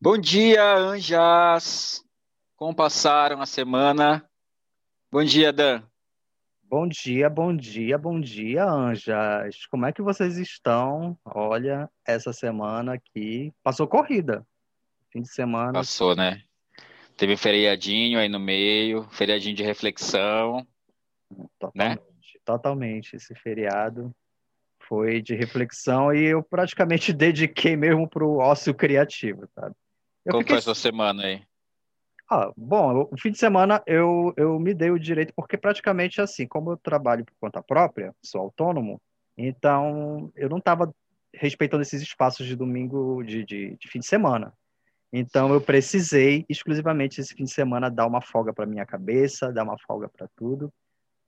Bom dia, Anjas! Como passaram a semana? Bom dia, Dan. Bom dia, bom dia, bom dia, Anjas. Como é que vocês estão? Olha, essa semana aqui passou corrida. Fim de semana. Passou, né? Teve feriadinho aí no meio, feriadinho de reflexão. Totalmente, né? totalmente. Esse feriado foi de reflexão e eu praticamente dediquei mesmo para o ócio criativo, sabe? Eu Como fiquei... foi a sua semana aí? Ah, bom, o fim de semana eu, eu me dei o direito, porque praticamente assim, como eu trabalho por conta própria, sou autônomo, então eu não estava respeitando esses espaços de domingo, de, de, de, fim de semana. Então eu precisei exclusivamente esse fim de semana dar uma folga para minha cabeça, dar uma folga para tudo.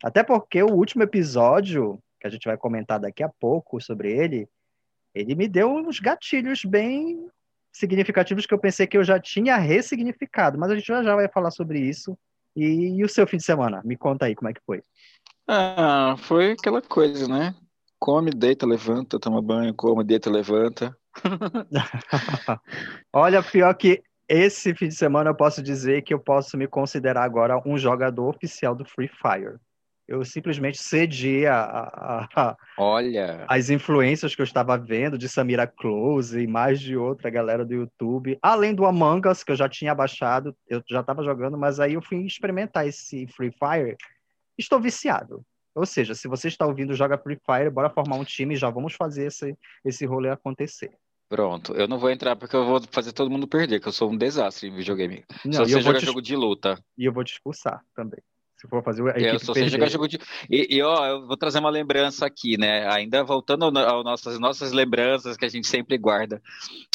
Até porque o último episódio, que a gente vai comentar daqui a pouco sobre ele, ele me deu uns gatilhos bem significativos que eu pensei que eu já tinha ressignificado, mas a gente já, já vai falar sobre isso. E, e o seu fim de semana? Me conta aí como é que foi. Ah, foi aquela coisa, né? Come, deita, levanta, toma banho, come, deita, levanta. Olha, pior que esse fim de semana eu posso dizer que eu posso me considerar agora um jogador oficial do Free Fire eu simplesmente cedi a, a, a, Olha. as influências que eu estava vendo de Samira Close e mais de outra galera do YouTube, além do Among Us, que eu já tinha baixado, eu já estava jogando, mas aí eu fui experimentar esse Free Fire. Estou viciado. Ou seja, se você está ouvindo Joga Free Fire, bora formar um time e já vamos fazer esse, esse rolê acontecer. Pronto, eu não vou entrar porque eu vou fazer todo mundo perder, que eu sou um desastre em videogame. Não, Só você joga te... jogo de luta. E eu vou te expulsar também. Se for fazer a equipe eu só sei jogar jogo de... E, e, ó, eu vou trazer uma lembrança aqui, né? Ainda voltando às nossas, nossas lembranças que a gente sempre guarda.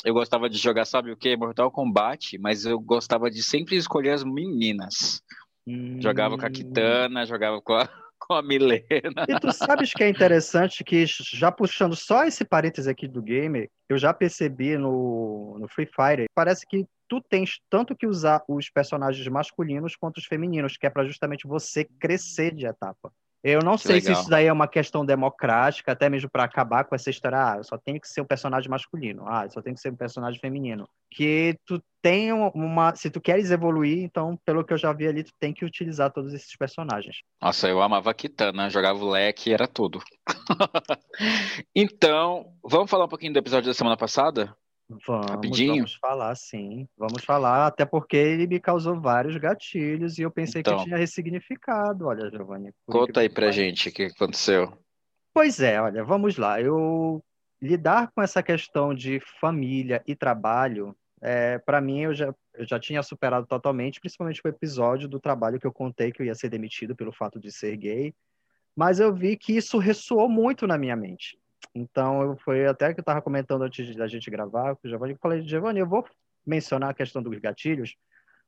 Eu gostava de jogar, sabe o quê? Mortal Kombat, mas eu gostava de sempre escolher as meninas. Hum... Jogava com a Kitana, jogava com a, com a Milena. E tu sabes que é interessante que, já puxando só esse parênteses aqui do game, eu já percebi no, no Free Fire, parece que tu tens tanto que usar os personagens masculinos quanto os femininos, que é para justamente você crescer de etapa. Eu não que sei legal. se isso daí é uma questão democrática, até mesmo para acabar com essa história, ah, só tem que ser um personagem masculino, ah, só tem que ser um personagem feminino. Que tu tem uma. Se tu queres evoluir, então, pelo que eu já vi ali, tu tem que utilizar todos esses personagens. Nossa, eu amava a Kitana, jogava o leque e era tudo. então, vamos falar um pouquinho do episódio da semana passada? Vamos, Rapidinho? vamos falar, sim. Vamos falar, até porque ele me causou vários gatilhos e eu pensei então, que tinha ressignificado. Olha, Giovanni. Conta aí pra gente o que aconteceu. Pois é, olha, vamos lá. Eu lidar com essa questão de família e trabalho, é, para mim eu já, eu já tinha superado totalmente, principalmente o episódio do trabalho que eu contei que eu ia ser demitido pelo fato de ser gay. Mas eu vi que isso ressoou muito na minha mente. Então, foi até que eu estava comentando antes da gente gravar com o Giovanni, eu falei, Giovanni, eu vou mencionar a questão dos gatilhos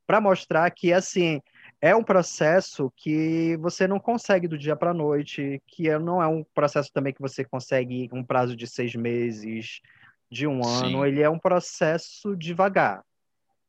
para mostrar que, assim, é um processo que você não consegue do dia para a noite, que é, não é um processo também que você consegue um prazo de seis meses, de um ano, Sim. ele é um processo devagar.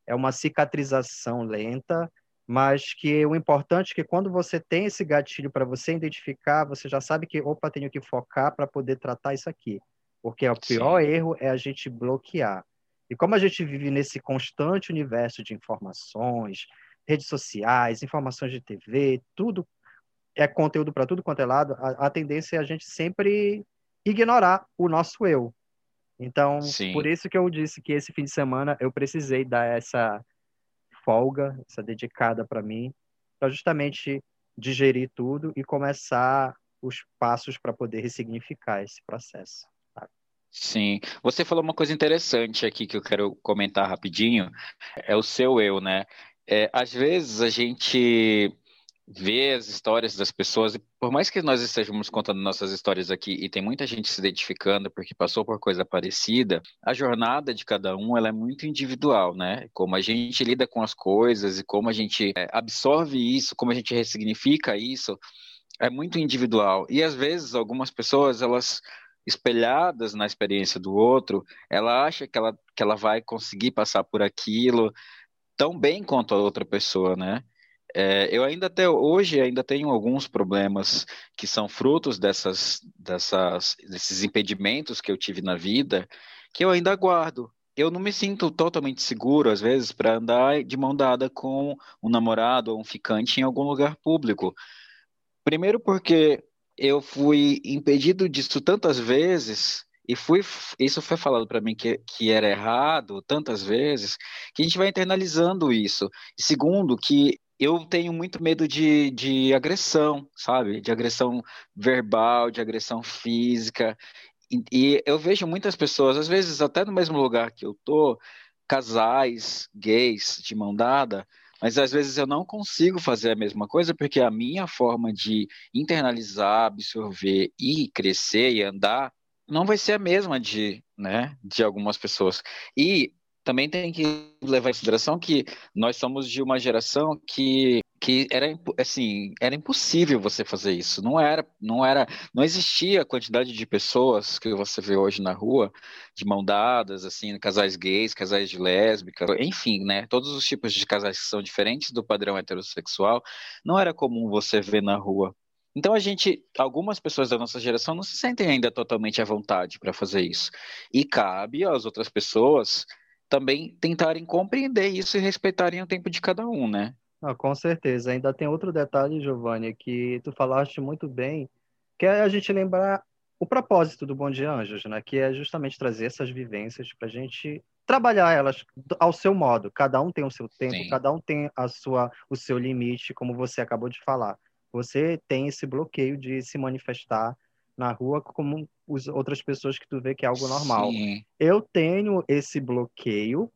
É uma cicatrização lenta, mas que o importante é que quando você tem esse gatilho para você identificar, você já sabe que, opa, tenho que focar para poder tratar isso aqui. Porque o pior Sim. erro é a gente bloquear. E como a gente vive nesse constante universo de informações, redes sociais, informações de TV, tudo é conteúdo para tudo quanto é lado, a, a, tendência é a gente sempre ignorar o nosso eu. Então, Sim. por isso que eu disse que esse fim de semana eu precisei dar essa folga, essa dedicada para mim, para justamente digerir tudo e começar os passos para poder ressignificar esse processo. Sim, você falou uma coisa interessante aqui que eu quero comentar rapidinho, é o seu eu, né? É, às vezes a gente ver as histórias das pessoas, e por mais que nós estejamos contando nossas histórias aqui e tem muita gente se identificando porque passou por coisa parecida, a jornada de cada um ela é muito individual, né? Como a gente lida com as coisas e como a gente é, absorve isso, como a gente ressignifica isso, é muito individual. E às vezes algumas pessoas elas espelhadas na experiência do outro, ela acha que ela, que ela vai conseguir passar por aquilo tão bem quanto a outra pessoa, né? É, eu ainda até hoje ainda tenho alguns problemas que são frutos dessas, dessas, desses impedimentos que eu tive na vida, que eu ainda guardo. eu não me sinto totalmente seguro, às vezes, para andar de mão dada com um namorado ou um ficante em algum lugar público. Primeiro, porque eu fui impedido disso tantas vezes e fui, isso foi falado para mim que, que era errado tantas vezes, que a gente vai internalizando isso. Segundo, que eu tenho muito medo de, de agressão, sabe? De agressão verbal, de agressão física. E, e eu vejo muitas pessoas, às vezes até no mesmo lugar que eu tô, casais gays de mão dada, mas às vezes eu não consigo fazer a mesma coisa porque a minha forma de internalizar, absorver e crescer e andar não vai ser a mesma de, né, de algumas pessoas. E também tem que levar em consideração que nós somos de uma geração que, que era assim era impossível você fazer isso. Não era não era não existia a quantidade de pessoas que você vê hoje na rua de mão dadas assim casais gays casais de lésbica enfim né? Todos os tipos de casais que são diferentes do padrão heterossexual não era comum você ver na rua. Então a gente, algumas pessoas da nossa geração não se sentem ainda totalmente à vontade para fazer isso. E cabe às outras pessoas também tentarem compreender isso e respeitarem o tempo de cada um, né? Ah, com certeza. Ainda tem outro detalhe, Giovanni, que tu falaste muito bem, que é a gente lembrar o propósito do Bom Dia Anjos, né? Que é justamente trazer essas vivências para a gente trabalhar elas ao seu modo. Cada um tem o seu tempo, Sim. cada um tem a sua, o seu limite, como você acabou de falar. Você tem esse bloqueio de se manifestar na rua como as outras pessoas que tu vê que é algo normal. Sim. Eu tenho esse bloqueio,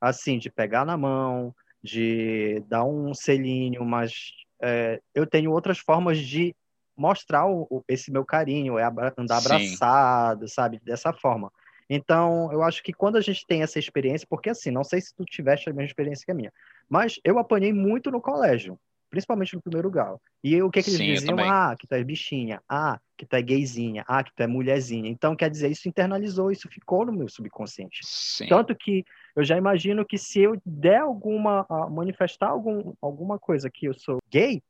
assim, de pegar na mão, de dar um selinho, mas é, eu tenho outras formas de mostrar o, esse meu carinho, é andar abraçado, Sim. sabe? Dessa forma. Então, eu acho que quando a gente tem essa experiência, porque assim, não sei se tu tiveste a mesma experiência que a minha, mas eu apanhei muito no colégio principalmente no primeiro grau. E o que, que eles Sim, diziam? Ah, que tu é bichinha, ah, que tu é gayzinha, ah, que tu é mulherzinha. Então, quer dizer, isso internalizou, isso ficou no meu subconsciente. Sim. Tanto que eu já imagino que se eu der alguma, manifestar algum, alguma coisa que eu sou gay,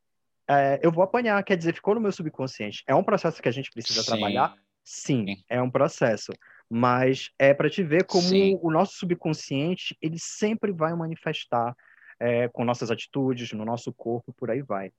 é, eu vou apanhar, quer dizer, ficou no meu subconsciente. É um processo que a gente precisa Sim. trabalhar? Sim, Sim, é um processo. Mas é para te ver como Sim. o nosso subconsciente, ele sempre vai manifestar é, com nossas atitudes, no nosso corpo, por aí vai.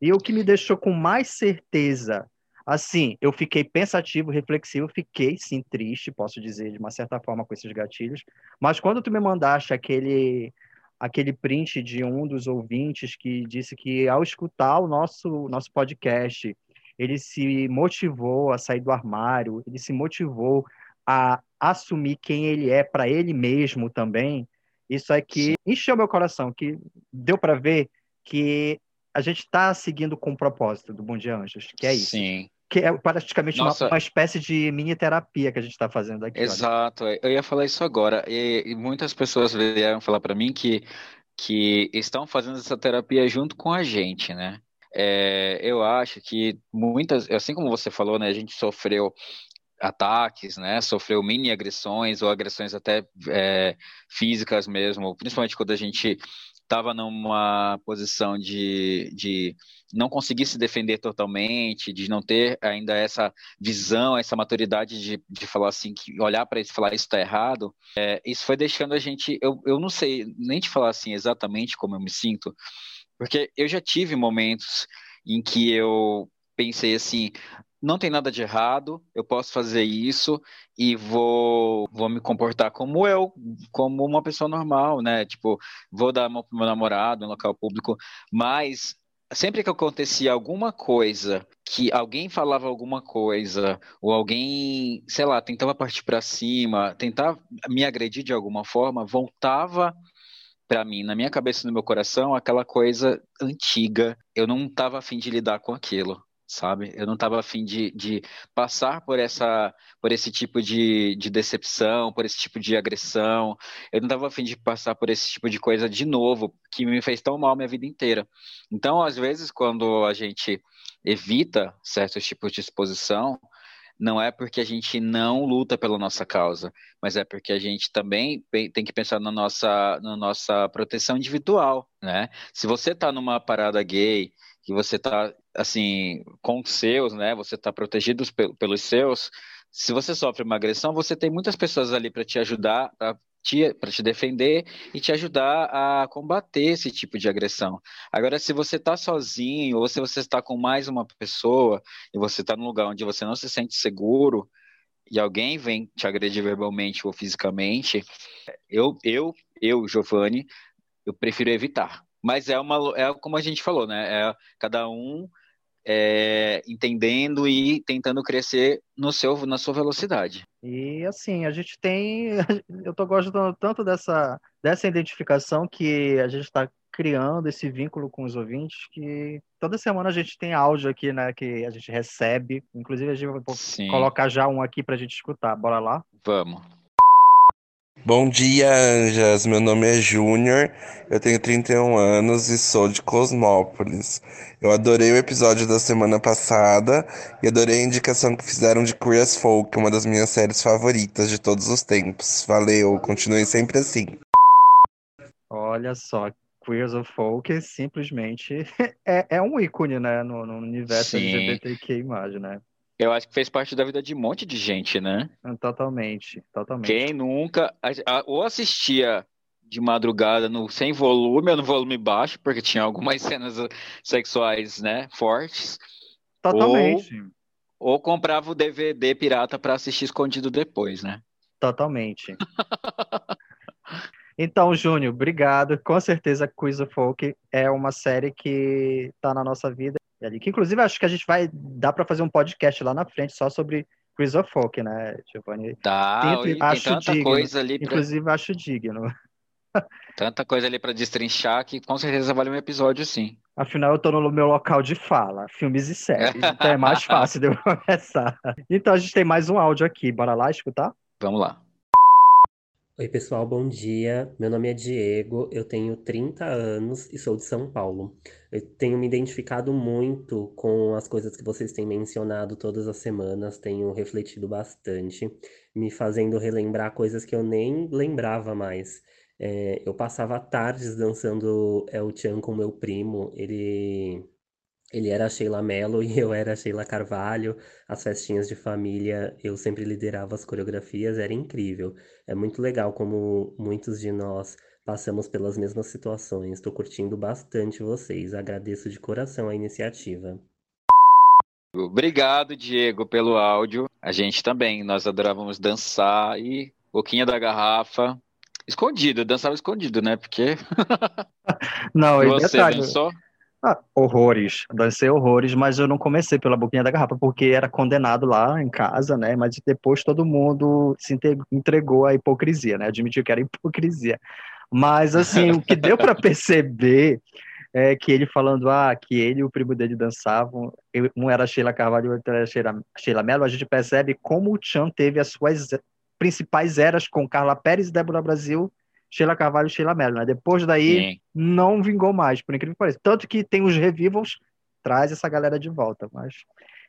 E o que me deixou com mais certeza, assim, eu fiquei pensativo, reflexivo, fiquei sim triste, posso dizer, de uma certa forma, com esses gatilhos, mas quando tu me mandaste aquele aquele print de um dos ouvintes que disse que ao escutar o nosso nosso podcast, ele se motivou a sair do armário, ele se motivou a assumir quem ele é para ele mesmo também. Isso é que encheu meu coração, que deu para ver que a gente está seguindo com o propósito do Bom Dia Anjos, que é isso. Sim. Que é praticamente uma, uma, espécie de mini terapia que a gente está fazendo aqui. Exato, olha. eu ia falar isso agora. E, e muitas pessoas vieram falar para mim que, que estão fazendo essa terapia junto com a gente, né? É, eu acho que muitas, assim como você falou, né, a gente sofreu ataques, né? Sofreu mini agressões ou agressões até é, físicas mesmo, principalmente quando a gente estava numa posição de, de não conseguir se defender totalmente, de não ter ainda essa visão, essa maturidade de, de falar assim, que olhar para isso e falar isso está errado, é, isso foi deixando a gente, eu, eu não sei nem te falar assim exatamente como eu me sinto, porque eu já tive momentos em que eu pensei assim, não tem nada de errado, eu posso fazer isso e vou, vou me comportar como eu, como uma pessoa normal, né? Tipo, vou dar mão pro meu namorado no local público, mas sempre que acontecia alguma coisa, que alguém falava alguma coisa, ou alguém, sei lá, tentava partir para cima, tentava me agredir de alguma forma, voltava para mim, na minha cabeça e no meu coração, aquela coisa antiga. Eu não estava afim de lidar com aquilo sabe? Eu não estava afim de, de passar por essa por esse tipo de, de decepção, por esse tipo de agressão. Eu não estava afim de passar por esse tipo de coisa de novo, que me fez tão mal minha vida inteira. Então, às vezes, quando a gente evita certos tipos de exposição, não é porque a gente não luta pela nossa causa, mas é porque a gente também tem que pensar na nossa, na nossa proteção individual, né? Se você está numa parada gay, que você está assim com os seus, né? Você está protegido pelos seus. Se você sofre uma agressão, você tem muitas pessoas ali para te ajudar, para te, para te defender e te ajudar a combater esse tipo de agressão. Agora, se você está sozinho ou se você está com mais uma pessoa e você está num lugar onde você não se sente seguro e alguém vem te agredir verbalmente ou fisicamente, eu, eu, eu, Giovanni, eu prefiro evitar. Mas é uma, é como a gente falou, né? É cada um é, entendendo e tentando crescer no seu, na sua velocidade. E assim, a gente tem. Eu tô gostando tanto dessa, dessa identificação que a gente está criando esse vínculo com os ouvintes que toda semana a gente tem áudio aqui, né, que a gente recebe. Inclusive, a gente vai Sim. colocar já um aqui para a gente escutar. Bora lá? Vamos. Bom dia, Anjas. Meu nome é Júnior, eu tenho 31 anos e sou de Cosmópolis. Eu adorei o episódio da semana passada e adorei a indicação que fizeram de Queer as Folk, uma das minhas séries favoritas de todos os tempos. Valeu, continue sempre assim. Olha só, Queers of Folk simplesmente é, é um ícone, né, no, no universo Sim. LGBTQ+, né? Eu acho que fez parte da vida de um monte de gente, né? Totalmente, totalmente. Quem nunca ou assistia de madrugada no sem volume ou no volume baixo, porque tinha algumas cenas sexuais, né, fortes. Totalmente. Ou, ou comprava o DVD pirata para assistir escondido depois, né? Totalmente. Então, Júnior, obrigado. Com certeza, Quiz of Folk é uma série que está na nossa vida ali. Que inclusive acho que a gente vai dar para fazer um podcast lá na frente só sobre Chris of Folk, né, Giovanni? Tá, tem, tem acho tanta digno. coisa ali. Pra... Inclusive acho digno. Tanta coisa ali para destrinchar que com certeza vale um episódio, sim. Afinal, eu tô no meu local de fala, filmes e séries, então é mais fácil de eu começar. Então a gente tem mais um áudio aqui, bora lá escutar? Vamos lá. Oi, pessoal, bom dia. Meu nome é Diego, eu tenho 30 anos e sou de São Paulo. Eu tenho me identificado muito com as coisas que vocês têm mencionado todas as semanas, tenho refletido bastante, me fazendo relembrar coisas que eu nem lembrava mais. É, eu passava tardes dançando El Chan com meu primo, ele ele era a Sheila Mello e eu era a Sheila Carvalho. As festinhas de família, eu sempre liderava as coreografias, era incrível. É muito legal como muitos de nós passamos pelas mesmas situações. Estou curtindo bastante vocês. Agradeço de coração a iniciativa. Obrigado, Diego, pelo áudio. A gente também, nós adorávamos dançar e boquinha da garrafa. Escondido, dançava escondido, né? Porque. Não, e você detalhe, dançou? Ah, horrores, dancei horrores, mas eu não comecei pela boquinha da garrafa porque era condenado lá em casa, né? Mas depois todo mundo se entregou à hipocrisia, né? Admitiu que era hipocrisia. Mas assim, o que deu para perceber é que ele falando ah, que ele e o primo dele dançavam, um era Sheila Carvalho outro era Sheila, Sheila Mello, a gente percebe como o Chan teve as suas principais eras com Carla Pérez e Débora Brasil Sheila Carvalho e Sheila Mello, né? Depois daí, Sim. não vingou mais, por incrível que pareça. Tanto que tem os revivals, traz essa galera de volta, mas,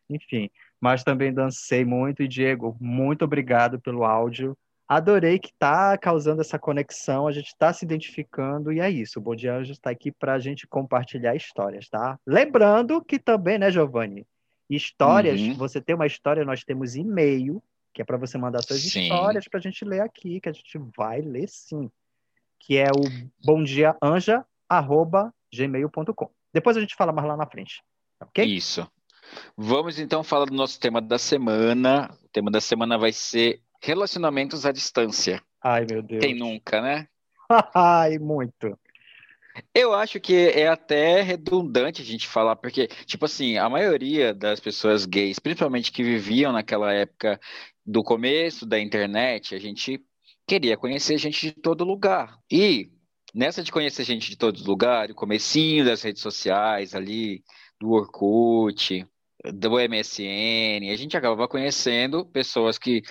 enfim. Mas também dancei muito, e Diego, muito obrigado pelo áudio. Adorei que está causando essa conexão, a gente está se identificando, e é isso. O Bom Dia Anjos está aqui para a gente compartilhar histórias, tá? Lembrando que também, né, Giovanni? Histórias, uhum. você tem uma história, nós temos e-mail, que é para você mandar suas sim. histórias para a gente ler aqui, que a gente vai ler sim que é o bomdiaanja@gmail.com. Depois a gente fala mais lá na frente, ok? Isso. Vamos então falar do nosso tema da semana. O tema da semana vai ser relacionamentos à distância. Ai, meu Deus. Quem nunca, né? Ai, muito. Eu acho que é até redundante a gente falar, porque, tipo assim, a maioria das pessoas gays, principalmente que viviam naquela época do começo da internet, a gente queria conhecer gente de todo lugar. E nessa de conhecer gente de todo lugar, o comecinho das redes sociais ali, do Orkut, do MSN, a gente acabava conhecendo pessoas que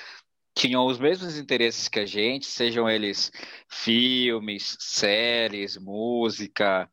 tinham os mesmos interesses que a gente, sejam eles filmes, séries, música,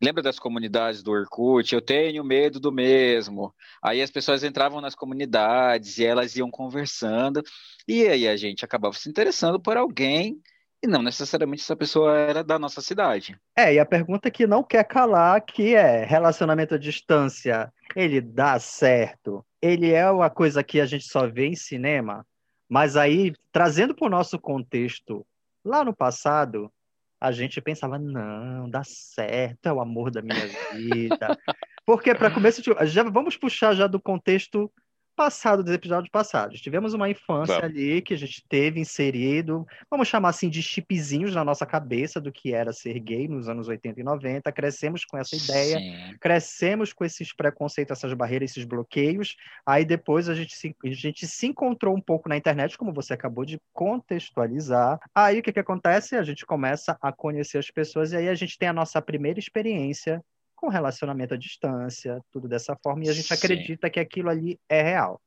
Lembra das comunidades do Orkut? Eu tenho medo do mesmo. Aí as pessoas entravam nas comunidades e elas iam conversando, e aí a gente acabava se interessando por alguém, e não necessariamente essa pessoa era da nossa cidade. É, e a pergunta que não quer calar, que é, relacionamento à distância, ele dá certo? Ele é uma coisa que a gente só vê em cinema? Mas aí, trazendo para o nosso contexto Lá no passado, a gente pensava, não, dá certo, é o amor da minha vida. Porque para começo já vamos puxar já do contexto passado dos episódios passados. Tivemos uma infância ali que a gente teve inserido, vamos chamar assim de chipzinhos na nossa cabeça do que era ser gay nos anos 80 e 90. Crescemos com essa ideia, Sim. crescemos com esses preconceitos, essas barreiras, esses bloqueios. Aí depois a gente, se, a gente se encontrou um pouco na internet, como você acabou de contextualizar. Aí o que, que acontece? A gente começa a conhecer as pessoas e aí a gente tem a nossa primeira experiência com relacionamento à distância, tudo dessa forma, e a gente Sim. acredita que aquilo ali é real.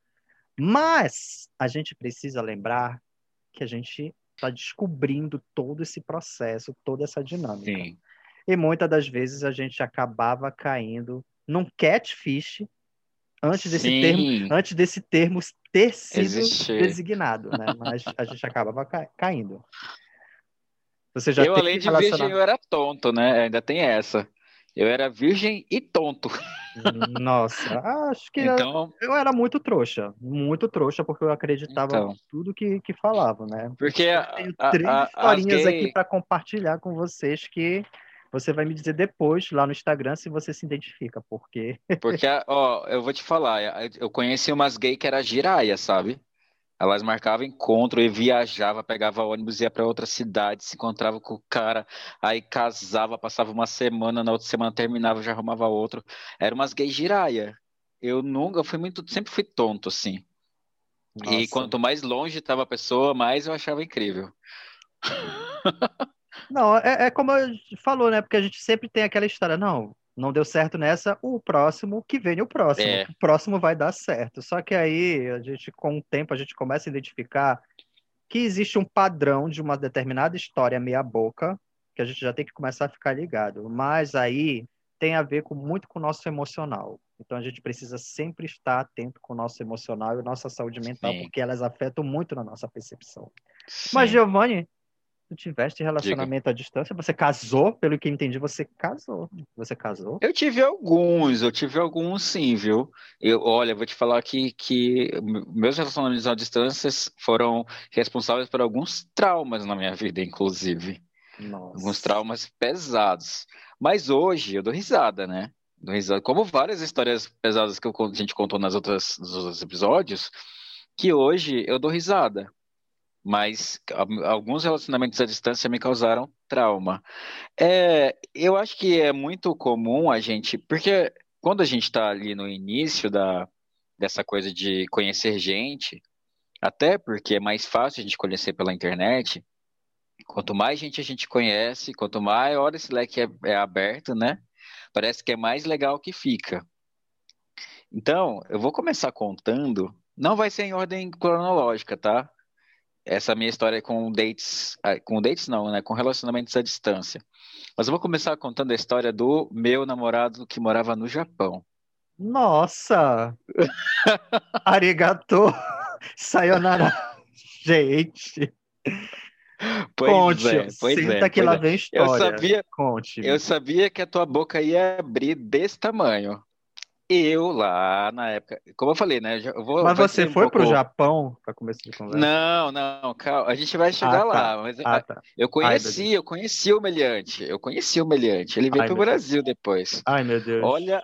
Mas a gente precisa lembrar que a gente está descobrindo todo esse processo, toda essa dinâmica. Sim. E muitas das vezes a gente acabava caindo num catfish antes desse Sim. termo, antes desse termo ter sido Existe. designado, né? Mas a gente acabava ca caindo. Você já eu, além de virgem, eu era tonto, né? Ainda tem essa. Eu era virgem e tonto. Nossa, acho que então, eu era muito trouxa, muito trouxa, porque eu acreditava então, em tudo que, que falava, né? Porque eu tenho três a, a, historinhas gay... aqui para compartilhar com vocês que você vai me dizer depois lá no Instagram se você se identifica, porque. Porque, ó, eu vou te falar, eu conheci umas gays que era giraia, sabe? Elas marcavam encontro e viajava, pegava ônibus, ia para outra cidade, se encontrava com o cara, aí casava, passava uma semana, na outra semana terminava, já arrumava outro. Era umas gay giraia. Eu nunca fui muito, sempre fui tonto assim. Nossa. E quanto mais longe estava a pessoa, mais eu achava incrível. Não, é, é como falou, né? Porque a gente sempre tem aquela história, não, não deu certo nessa, o próximo que vem o próximo. É. O próximo vai dar certo. Só que aí, a gente, com o tempo, a gente começa a identificar que existe um padrão de uma determinada história meia-boca, que a gente já tem que começar a ficar ligado. Mas aí tem a ver com, muito com o nosso emocional. Então a gente precisa sempre estar atento com o nosso emocional e nossa saúde mental, Sim. porque elas afetam muito na nossa percepção. Sim. Mas, Giovanni, tu tiveste relacionamento Diga. à distância? Você casou? Pelo que entendi, você casou. Você casou? Eu tive alguns, eu tive alguns sim, viu? Eu, olha, vou te falar aqui que meus relacionamentos à distância foram responsáveis por alguns traumas na minha vida, inclusive. Nossa. Alguns traumas pesados. Mas hoje eu dou risada, né? Dou risada. Como várias histórias pesadas que a gente contou nas outras, nos outros episódios, que hoje eu dou risada mas alguns relacionamentos à distância me causaram trauma. É, eu acho que é muito comum a gente, porque quando a gente está ali no início da, dessa coisa de conhecer gente, até porque é mais fácil a gente conhecer pela internet, quanto mais gente a gente conhece, quanto maior esse leque é, é aberto, né? Parece que é mais legal que fica. Então, eu vou começar contando, não vai ser em ordem cronológica, tá? Essa minha história com dates, ah, com dates não, né, com relacionamentos à distância. Mas eu vou começar contando a história do meu namorado que morava no Japão. Nossa! Arigato! Sayonara! Gente! Pois Conte, é, pois senta é, que lá é. vem história. Eu sabia, Conte. Eu sabia que a tua boca ia abrir desse tamanho. Eu lá na época, como eu falei, né? Eu vou, mas você foi um pouco... para o Japão para começar de conversa? Não, não, calma, a gente vai chegar ah, lá. Tá. Mas ah, tá. eu conheci, Ai, eu conheci o Meliante, eu conheci o Meliante. Ele veio para o Brasil Deus. depois. Ai, meu Deus. Olha,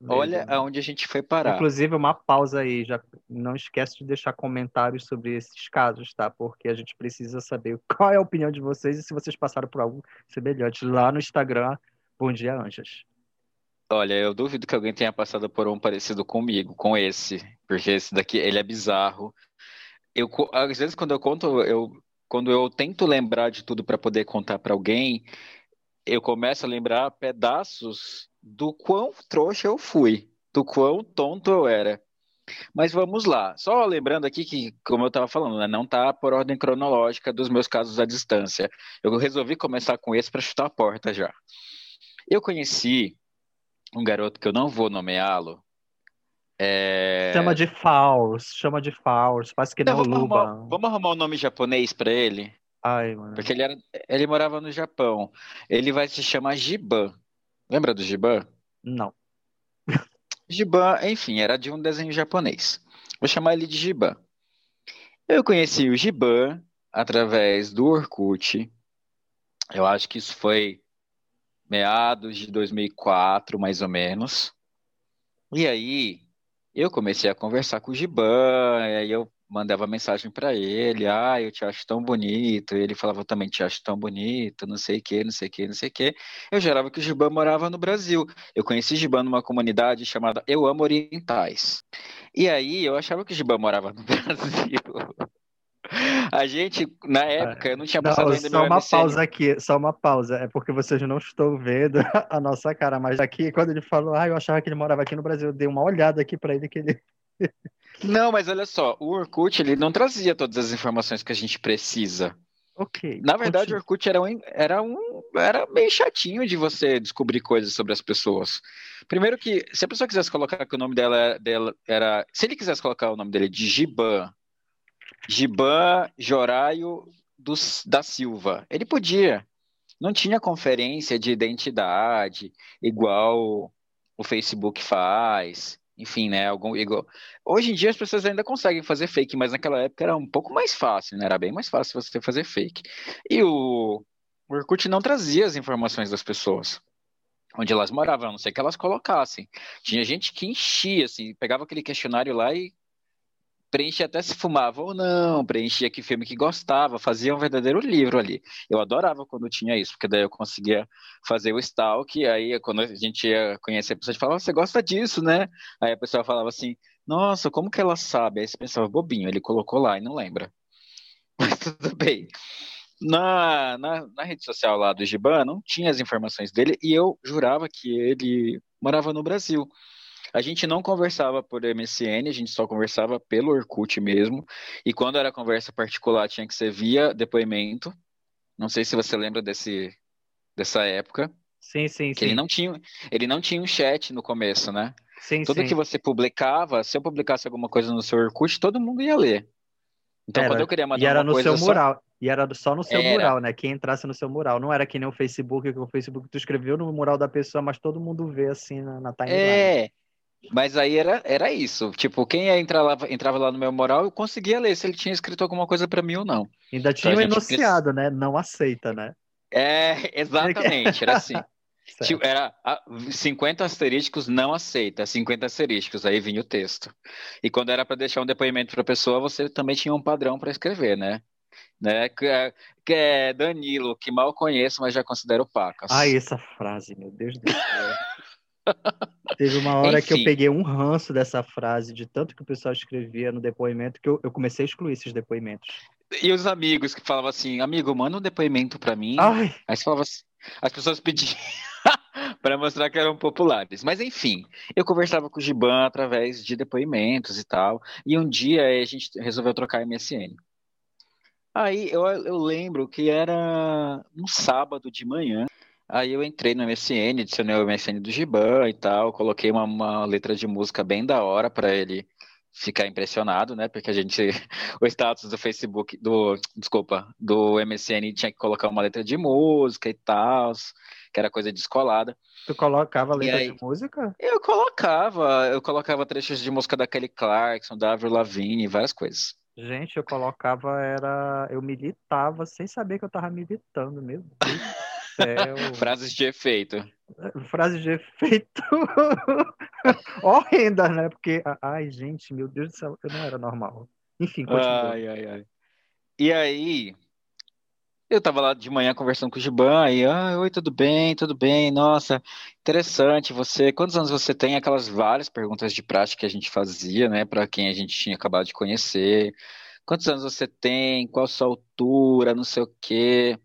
meu olha Deus. aonde a gente foi parar. Inclusive, uma pausa aí, já não esquece de deixar comentários sobre esses casos, tá? Porque a gente precisa saber qual é a opinião de vocês e se vocês passaram por algo semelhante lá no Instagram. Bom dia, Anjas. Olha, eu duvido que alguém tenha passado por um parecido comigo, com esse, porque esse daqui, ele é bizarro. Eu, às vezes, quando eu conto, eu, quando eu tento lembrar de tudo para poder contar para alguém, eu começo a lembrar pedaços do quão trouxa eu fui, do quão tonto eu era. Mas vamos lá. Só lembrando aqui que, como eu estava falando, né, não está por ordem cronológica dos meus casos à distância. Eu resolvi começar com esse para chutar a porta já. Eu conheci um garoto que eu não vou nomeá-lo. É... Chama de Faust, chama de Faust, faz que nem o Luba. Arrumar, vamos arrumar um nome japonês para ele? Ai, mano. Porque ele, era, ele morava no Japão. Ele vai se chamar Giban. Lembra do Giban? Não. Giban, enfim, era de um desenho japonês. Vou chamar ele de Giban. Eu conheci o Giban através do Orkut. Eu acho que isso foi meados de 2004, mais ou menos. E aí eu comecei a conversar com o Giban, e aí eu mandava mensagem para ele, ah, eu te acho tão bonito, e ele falava também te acho tão bonito, não sei o que, não sei o que, não sei o que. Eu gerava que o Giban morava no Brasil. Eu conheci Giban numa comunidade chamada Eu Amo Orientais. E aí eu achava que o Giban morava no Brasil. A gente, na época, eu não tinha passado não, ainda Só meu uma MSN. pausa aqui, só uma pausa. É porque vocês não estão vendo a nossa cara, mas aqui, quando ele falou, ah, eu achava que ele morava aqui no Brasil, eu dei uma olhada aqui para ele que ele. Não, mas olha só, o Orkut, ele não trazia todas as informações que a gente precisa. Ok. Na verdade, o continua. Orkut era um, era um, era meio chatinho de você descobrir coisas sobre as pessoas. Primeiro que, se a pessoa quisesse colocar que o nome dela, dela era, se ele quisesse colocar o nome dele de Giban, Giban Joraio dos, da Silva, ele podia. Não tinha conferência de identidade igual o Facebook faz. Enfim, né? Algum, igual... Hoje em dia as pessoas ainda conseguem fazer fake, mas naquela época era um pouco mais fácil, né? Era bem mais fácil você fazer fake. E o, o Orkut não trazia as informações das pessoas. Onde elas moravam, a não ser que elas colocassem. Tinha gente que enchia, assim, pegava aquele questionário lá e preenchia até se fumava ou não, preenchia que filme que gostava, fazia um verdadeiro livro ali. Eu adorava quando tinha isso, porque daí eu conseguia fazer o stalk, aí quando a gente ia conhecer a pessoa, a gente falava, você gosta disso, né? Aí a pessoa falava assim, nossa, como que ela sabe? Aí você pensava, bobinho, ele colocou lá e não lembra. Mas tudo bem. Na, na, na rede social lá do Giban, não tinha as informações dele, e eu jurava que ele morava no Brasil. A gente não conversava por MSN, a gente só conversava pelo Orkut mesmo. E quando era conversa particular, tinha que ser via depoimento. Não sei se você lembra desse, dessa época. Sim, sim, Que ele sim. não tinha, ele não tinha um chat no começo, né? Sim, Tudo sim. que você publicava, se eu publicasse alguma coisa no seu Orkut, todo mundo ia ler. Então, Era. quando eu queria E mandar era uma no seu só- mural. E era só no seu Era. mural, né? Quem entrasse no seu mural. Não era que nem o Facebook, que o Facebook tu escreveu no mural da pessoa, mas todo mundo vê assim na, na timeline. É, mas aí era, era isso. Tipo, quem lá, entrava lá no meu mural, eu conseguia ler se ele tinha escrito alguma coisa pra mim ou não. Ainda tinha a o gente enunciado, né? Não aceita, né? É, exatamente, era assim. Tipo, era ah, 50 asterísticos não aceita, 50 asterísticos, aí vinha o texto. E quando era para deixar um depoimento para a pessoa, você também tinha um padrão para escrever, né? né? Que, é, que é Danilo, que mal conheço, mas já considero pacas. Ai, essa frase, meu Deus do céu. Teve uma hora que eu Enfim. peguei um ranço dessa frase, de tanto que o pessoal escrevia no depoimento, que eu, eu comecei a excluir esses depoimentos. E os amigos que falavam assim, amigo, manda um depoimento para mim. Ai, Aí você falava assim, as pessoas pediam para mostrar que eram populares. Mas enfim, eu conversava com o Giban através de depoimentos e tal. E um dia eh, a gente resolveu trocar MSN. Aí eu, eu lembro que era um sábado de manhã. Aí eu entrei no MSN, adicionei o MSN do Giban e tal, coloquei uma, uma letra de música bem da hora para ele ficar impressionado, né? Porque a gente, o status do Facebook, do, desculpa, do MSN tinha que colocar uma letra de música e tal, que era coisa descolada. tu colocava letra aí? de música? Eu colocava, eu colocava trechos de música da Kelly Clarkson, da Avril Lavigne, várias coisas. Gente, eu colocava, era. Eu militava sem saber que eu tava militando, meu Deus céu. Frases de efeito. Frase de efeito horrenda, né? Porque, ai, gente, meu Deus do céu, eu não era normal. Enfim, continua. Ai, ai, ai. E aí, eu tava lá de manhã conversando com o Giban, e, ah, oi, tudo bem, tudo bem, nossa, interessante, você, quantos anos você tem? Aquelas várias perguntas de prática que a gente fazia, né, para quem a gente tinha acabado de conhecer. Quantos anos você tem? Qual a sua altura? Não sei o quê.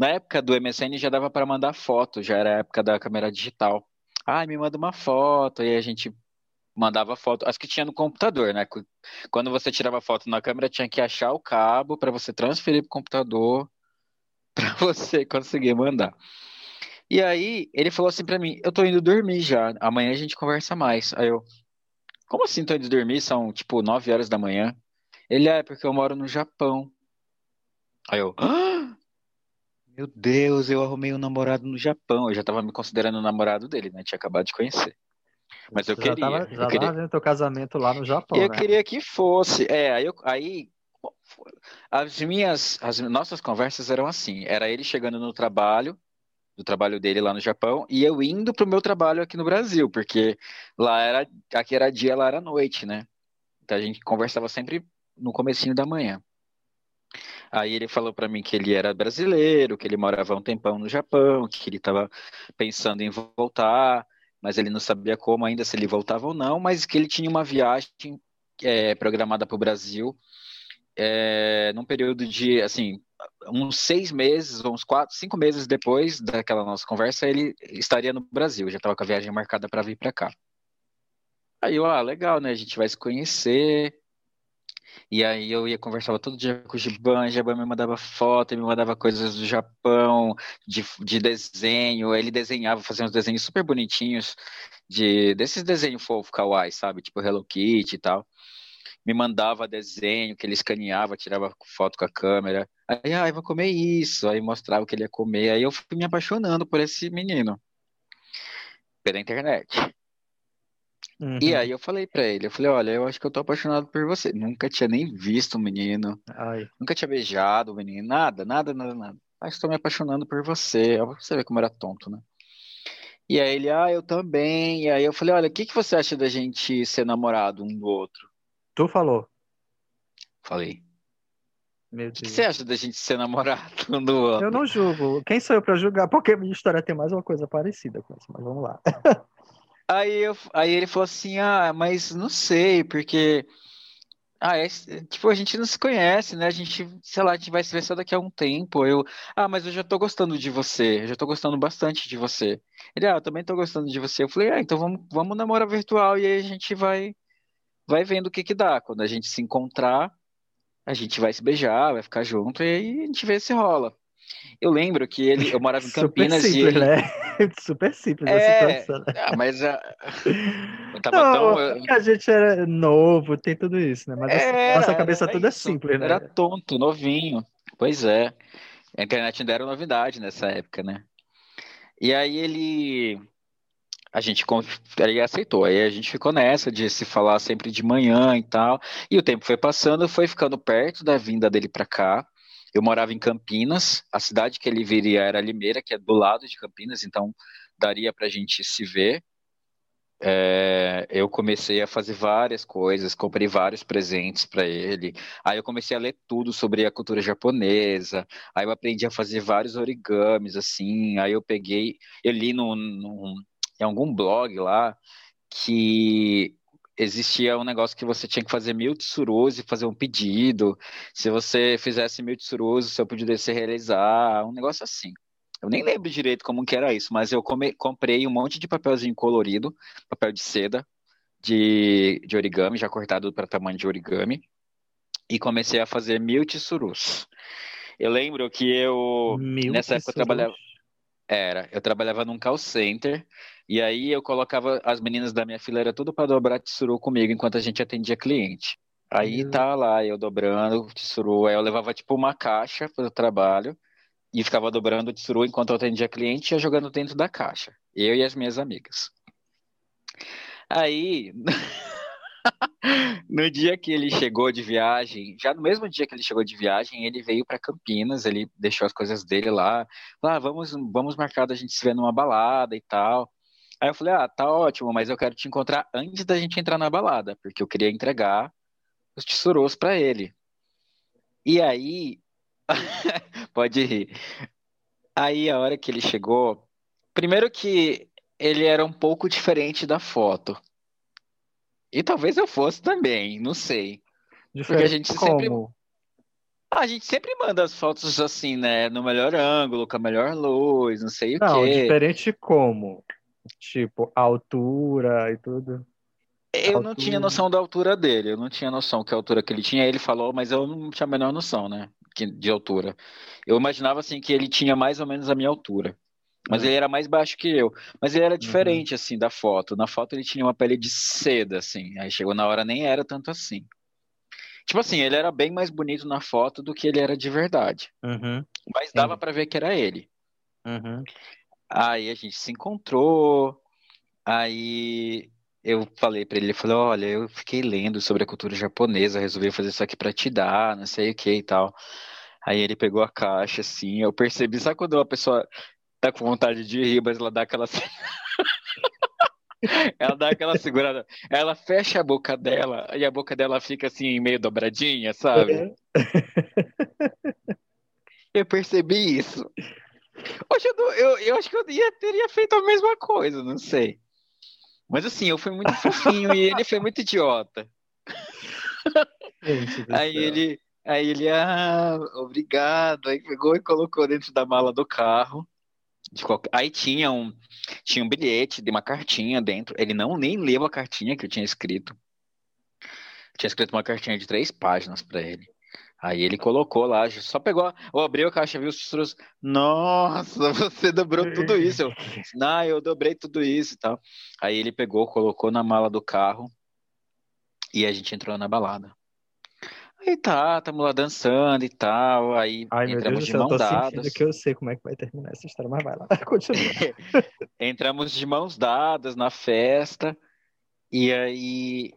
Na época do MSN já dava para mandar foto, já era a época da câmera digital. Ah, me manda uma foto, e a gente mandava foto, as que tinha no computador, né? Qu- Quando você tirava foto na câmera, tinha que achar o cabo para você transferir para o computador para você conseguir mandar. E aí ele falou assim para mim: Eu tô indo dormir já, amanhã a gente conversa mais. Aí eu, como assim tô indo dormir? São tipo 9 horas da manhã. Ele é porque eu moro no Japão. Aí eu, "Ah, meu Deus, eu arrumei um namorado no Japão. Eu já tava me considerando namorado dele, né? Tinha acabado de conhecer. Mas eu Você já queria, tava, eu já queria, tava vendo teu casamento lá no Japão, eu né? queria que fosse. É, aí, eu- aí as minhas, as nossas conversas eram assim: era ele chegando no trabalho, do trabalho dele lá no Japão, e eu indo pro meu trabalho aqui no Brasil, porque lá era, aqui era dia, lá era noite, né? Então a gente conversava sempre no comecinho da manhã. Aí ele falou para mim que ele era brasileiro, que ele morava um tempão no Japão, que ele estava pensando em voltar, mas ele não sabia como ainda se ele voltava ou não, mas que ele tinha uma viagem é, programada para o Brasil é, num período de assim uns seis meses, uns quatro, cinco meses depois daquela nossa conversa, ele estaria no Brasil, já estava com a viagem marcada para vir para cá. Aí eu, ah, legal, né? A gente vai se conhecer, e aí eu ia conversava todo dia com o Giban, o Giban me mandava foto, me mandava coisas do Japão, de, de desenho, ele desenhava, fazia uns desenhos super bonitinhos, de desses desenhos fofo, kawaii, sabe? Tipo Hello Kitty e tal. Me mandava desenho que ele escaneava, tirava foto com a câmera. Aí, ah, eu vou comer isso. Aí mostrava o que ele ia comer. Aí eu fui me apaixonando por esse menino. Pela internet. Uhum. E aí eu falei pra ele, eu falei, olha, eu acho que eu tô apaixonado por você. Nunca tinha nem visto o menino, Ai. nunca tinha beijado o menino, nada, nada, nada, nada. Mas estou me apaixonando por você. Você vê como era tonto, né? E aí ele, ah, eu também. E aí eu falei, olha, o que que você acha da gente ser namorado um do outro? Tu falou. Falei. Meu O que você acha da gente ser namorado um do outro? Eu não julgo. Quem sou eu pra julgar? Porque a minha história tem mais uma coisa parecida com essa, mas vamos lá. Aí, eu, aí ele falou assim, ah, mas não sei, porque ah, é, tipo, a gente não se conhece, né? A gente, sei lá, a gente vai se ver só daqui a um tempo. Eu, ah, mas eu já tô gostando de você, eu já tô gostando bastante de você. Ele, ah, eu também tô gostando de você. Eu falei, ah, então vamos, vamos namorar virtual e aí a gente vai, vai vendo o que que dá. Quando a gente se encontrar, a gente vai se beijar, vai ficar junto e aí a gente vê se rola. Eu lembro que ele, eu morava em Campinas Super simples, e ele, né? Super simples a é, situação. ah, mas ah, eu tava Não, tão, porque a gente era novo, tem tudo isso, né? Mas assim, Era, nossa cabeça era toda é simples, né? Era tonto, novinho. Pois é. A internet ainda era novidade nessa época, né? E aí ele. A gente ele aceitou. Aí a gente ficou nessa de se falar sempre de manhã e tal. E o tempo foi passando, foi ficando perto da vinda dele pra cá. Eu morava em Campinas, a cidade que ele viria era Limeira, que é do lado de Campinas, então daria pra gente se ver. É, eu comecei a fazer várias coisas, comprei vários presentes para ele. Aí eu comecei a ler tudo sobre a cultura japonesa. Aí eu aprendi a fazer vários origamis, assim. Aí eu peguei, eu li em algum blog lá que existia um negócio que você tinha que fazer mil tsurus e fazer um pedido. Se você fizesse mil tsurus, o seu pedido ia se realizar, um negócio assim. Eu nem lembro direito como que era isso, mas eu come- comprei um monte de papelzinho colorido, papel de seda, de, de origami, já cortado para tamanho de origami, e comecei a fazer mil tsurus. Eu lembro que eu, Mil nessa época, eu trabalhava, era, eu trabalhava num call center, e aí eu colocava as meninas da minha fileira tudo para dobrar tsuru comigo enquanto a gente atendia cliente. Aí Meu- tá lá, eu dobrando o tsuru, aí eu levava tipo uma caixa para o trabalho, e ficava dobrando o tsuru enquanto eu atendia cliente e ia jogando dentro da caixa. Eu e as minhas amigas. Aí, no dia que ele chegou de viagem, já no mesmo dia que ele chegou de viagem, ele veio para Campinas, ele deixou as coisas dele lá. Ah, vamos, vamos marcar da gente se ver numa balada e tal. Aí eu falei, ah, tá ótimo, mas eu quero te encontrar antes da gente entrar na balada, porque eu queria entregar os tesouros para ele. E aí, pode rir. Aí a hora que ele chegou, primeiro que ele era um pouco diferente da foto. E talvez eu fosse também, não sei. Porque a gente sempre, Como? Ah, a gente sempre manda as fotos assim, né, no melhor ângulo, com a melhor luz, não sei o Não, quê. diferente como? Tipo, altura e tudo. Eu não tinha Altura. noção da altura dele, eu não tinha noção que a altura que ele tinha. Ele falou, mas eu não tinha a menor noção, né, de altura. Eu imaginava assim que ele tinha mais ou menos a minha altura. Mas Uhum. ele era mais baixo que eu. Mas ele era diferente, assim, da foto. Na foto ele tinha uma pele de seda, assim. Aí chegou na hora nem era tanto assim. Tipo assim, ele era bem mais bonito na foto do que ele era de verdade. Uhum, Mas dava pra ver que era ele. uhum. Aí a gente se encontrou. Aí eu falei pra ele, ele falou, olha, eu fiquei lendo sobre a cultura japonesa, resolvi fazer isso aqui pra te dar, não sei o que e tal. Aí ele pegou a caixa, assim, eu percebi, sabe quando uma pessoa tá com vontade de rir, mas ela dá aquela. ela dá aquela segurada. Ela fecha a boca dela e a boca dela fica assim, meio dobradinha, sabe? É. eu percebi isso. Hoje eu, eu, eu acho que eu ia, teria feito a mesma coisa, não sei. Mas assim, eu fui muito fofinho e ele foi muito idiota. aí ele, aí ele, ah, obrigado. Aí pegou e colocou dentro da mala do carro. Qualquer... Aí tinha um, tinha um bilhete de uma cartinha dentro. Ele não nem leu a cartinha que eu tinha escrito. Eu tinha escrito uma cartinha de três páginas para ele. Aí ele colocou lá, só pegou, eu abri a caixa, viu os títulos, nossa, você dobrou tudo isso. Não, eu dobrei tudo isso e tal. Aí ele pegou, colocou na mala do carro e a gente entrou na balada. Aí tá, estamos lá dançando e tal, aí Ai, entramos de mãos dadas. que eu sei como é que vai terminar essa história, mas vai lá, continua. entramos de mãos dadas na festa e aí,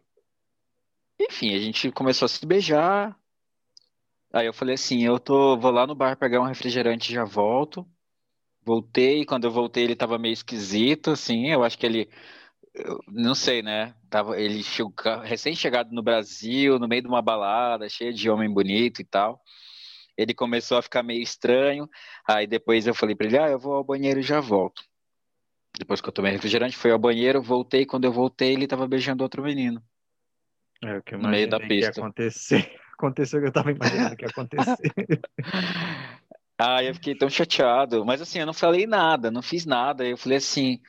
enfim, a gente começou a se beijar, Aí eu falei assim, eu tô, vou lá no bar pegar um refrigerante e já volto. Voltei, quando eu voltei ele tava meio esquisito, assim, eu acho que ele, eu não sei, né? Tava, ele recém-chegado no Brasil, no meio de uma balada, cheio de homem bonito e tal. Ele começou a ficar meio estranho. Aí depois eu falei para ele, ah, eu vou ao banheiro e já volto. Depois que eu tomei refrigerante, fui ao banheiro, voltei. Quando eu voltei, ele tava beijando outro menino. É o que no meio da pista. Que acontecer aconteceu que eu tava imaginando que ia acontecer. ah, eu fiquei tão chateado. Mas assim, eu não falei nada, não fiz nada. Eu falei assim.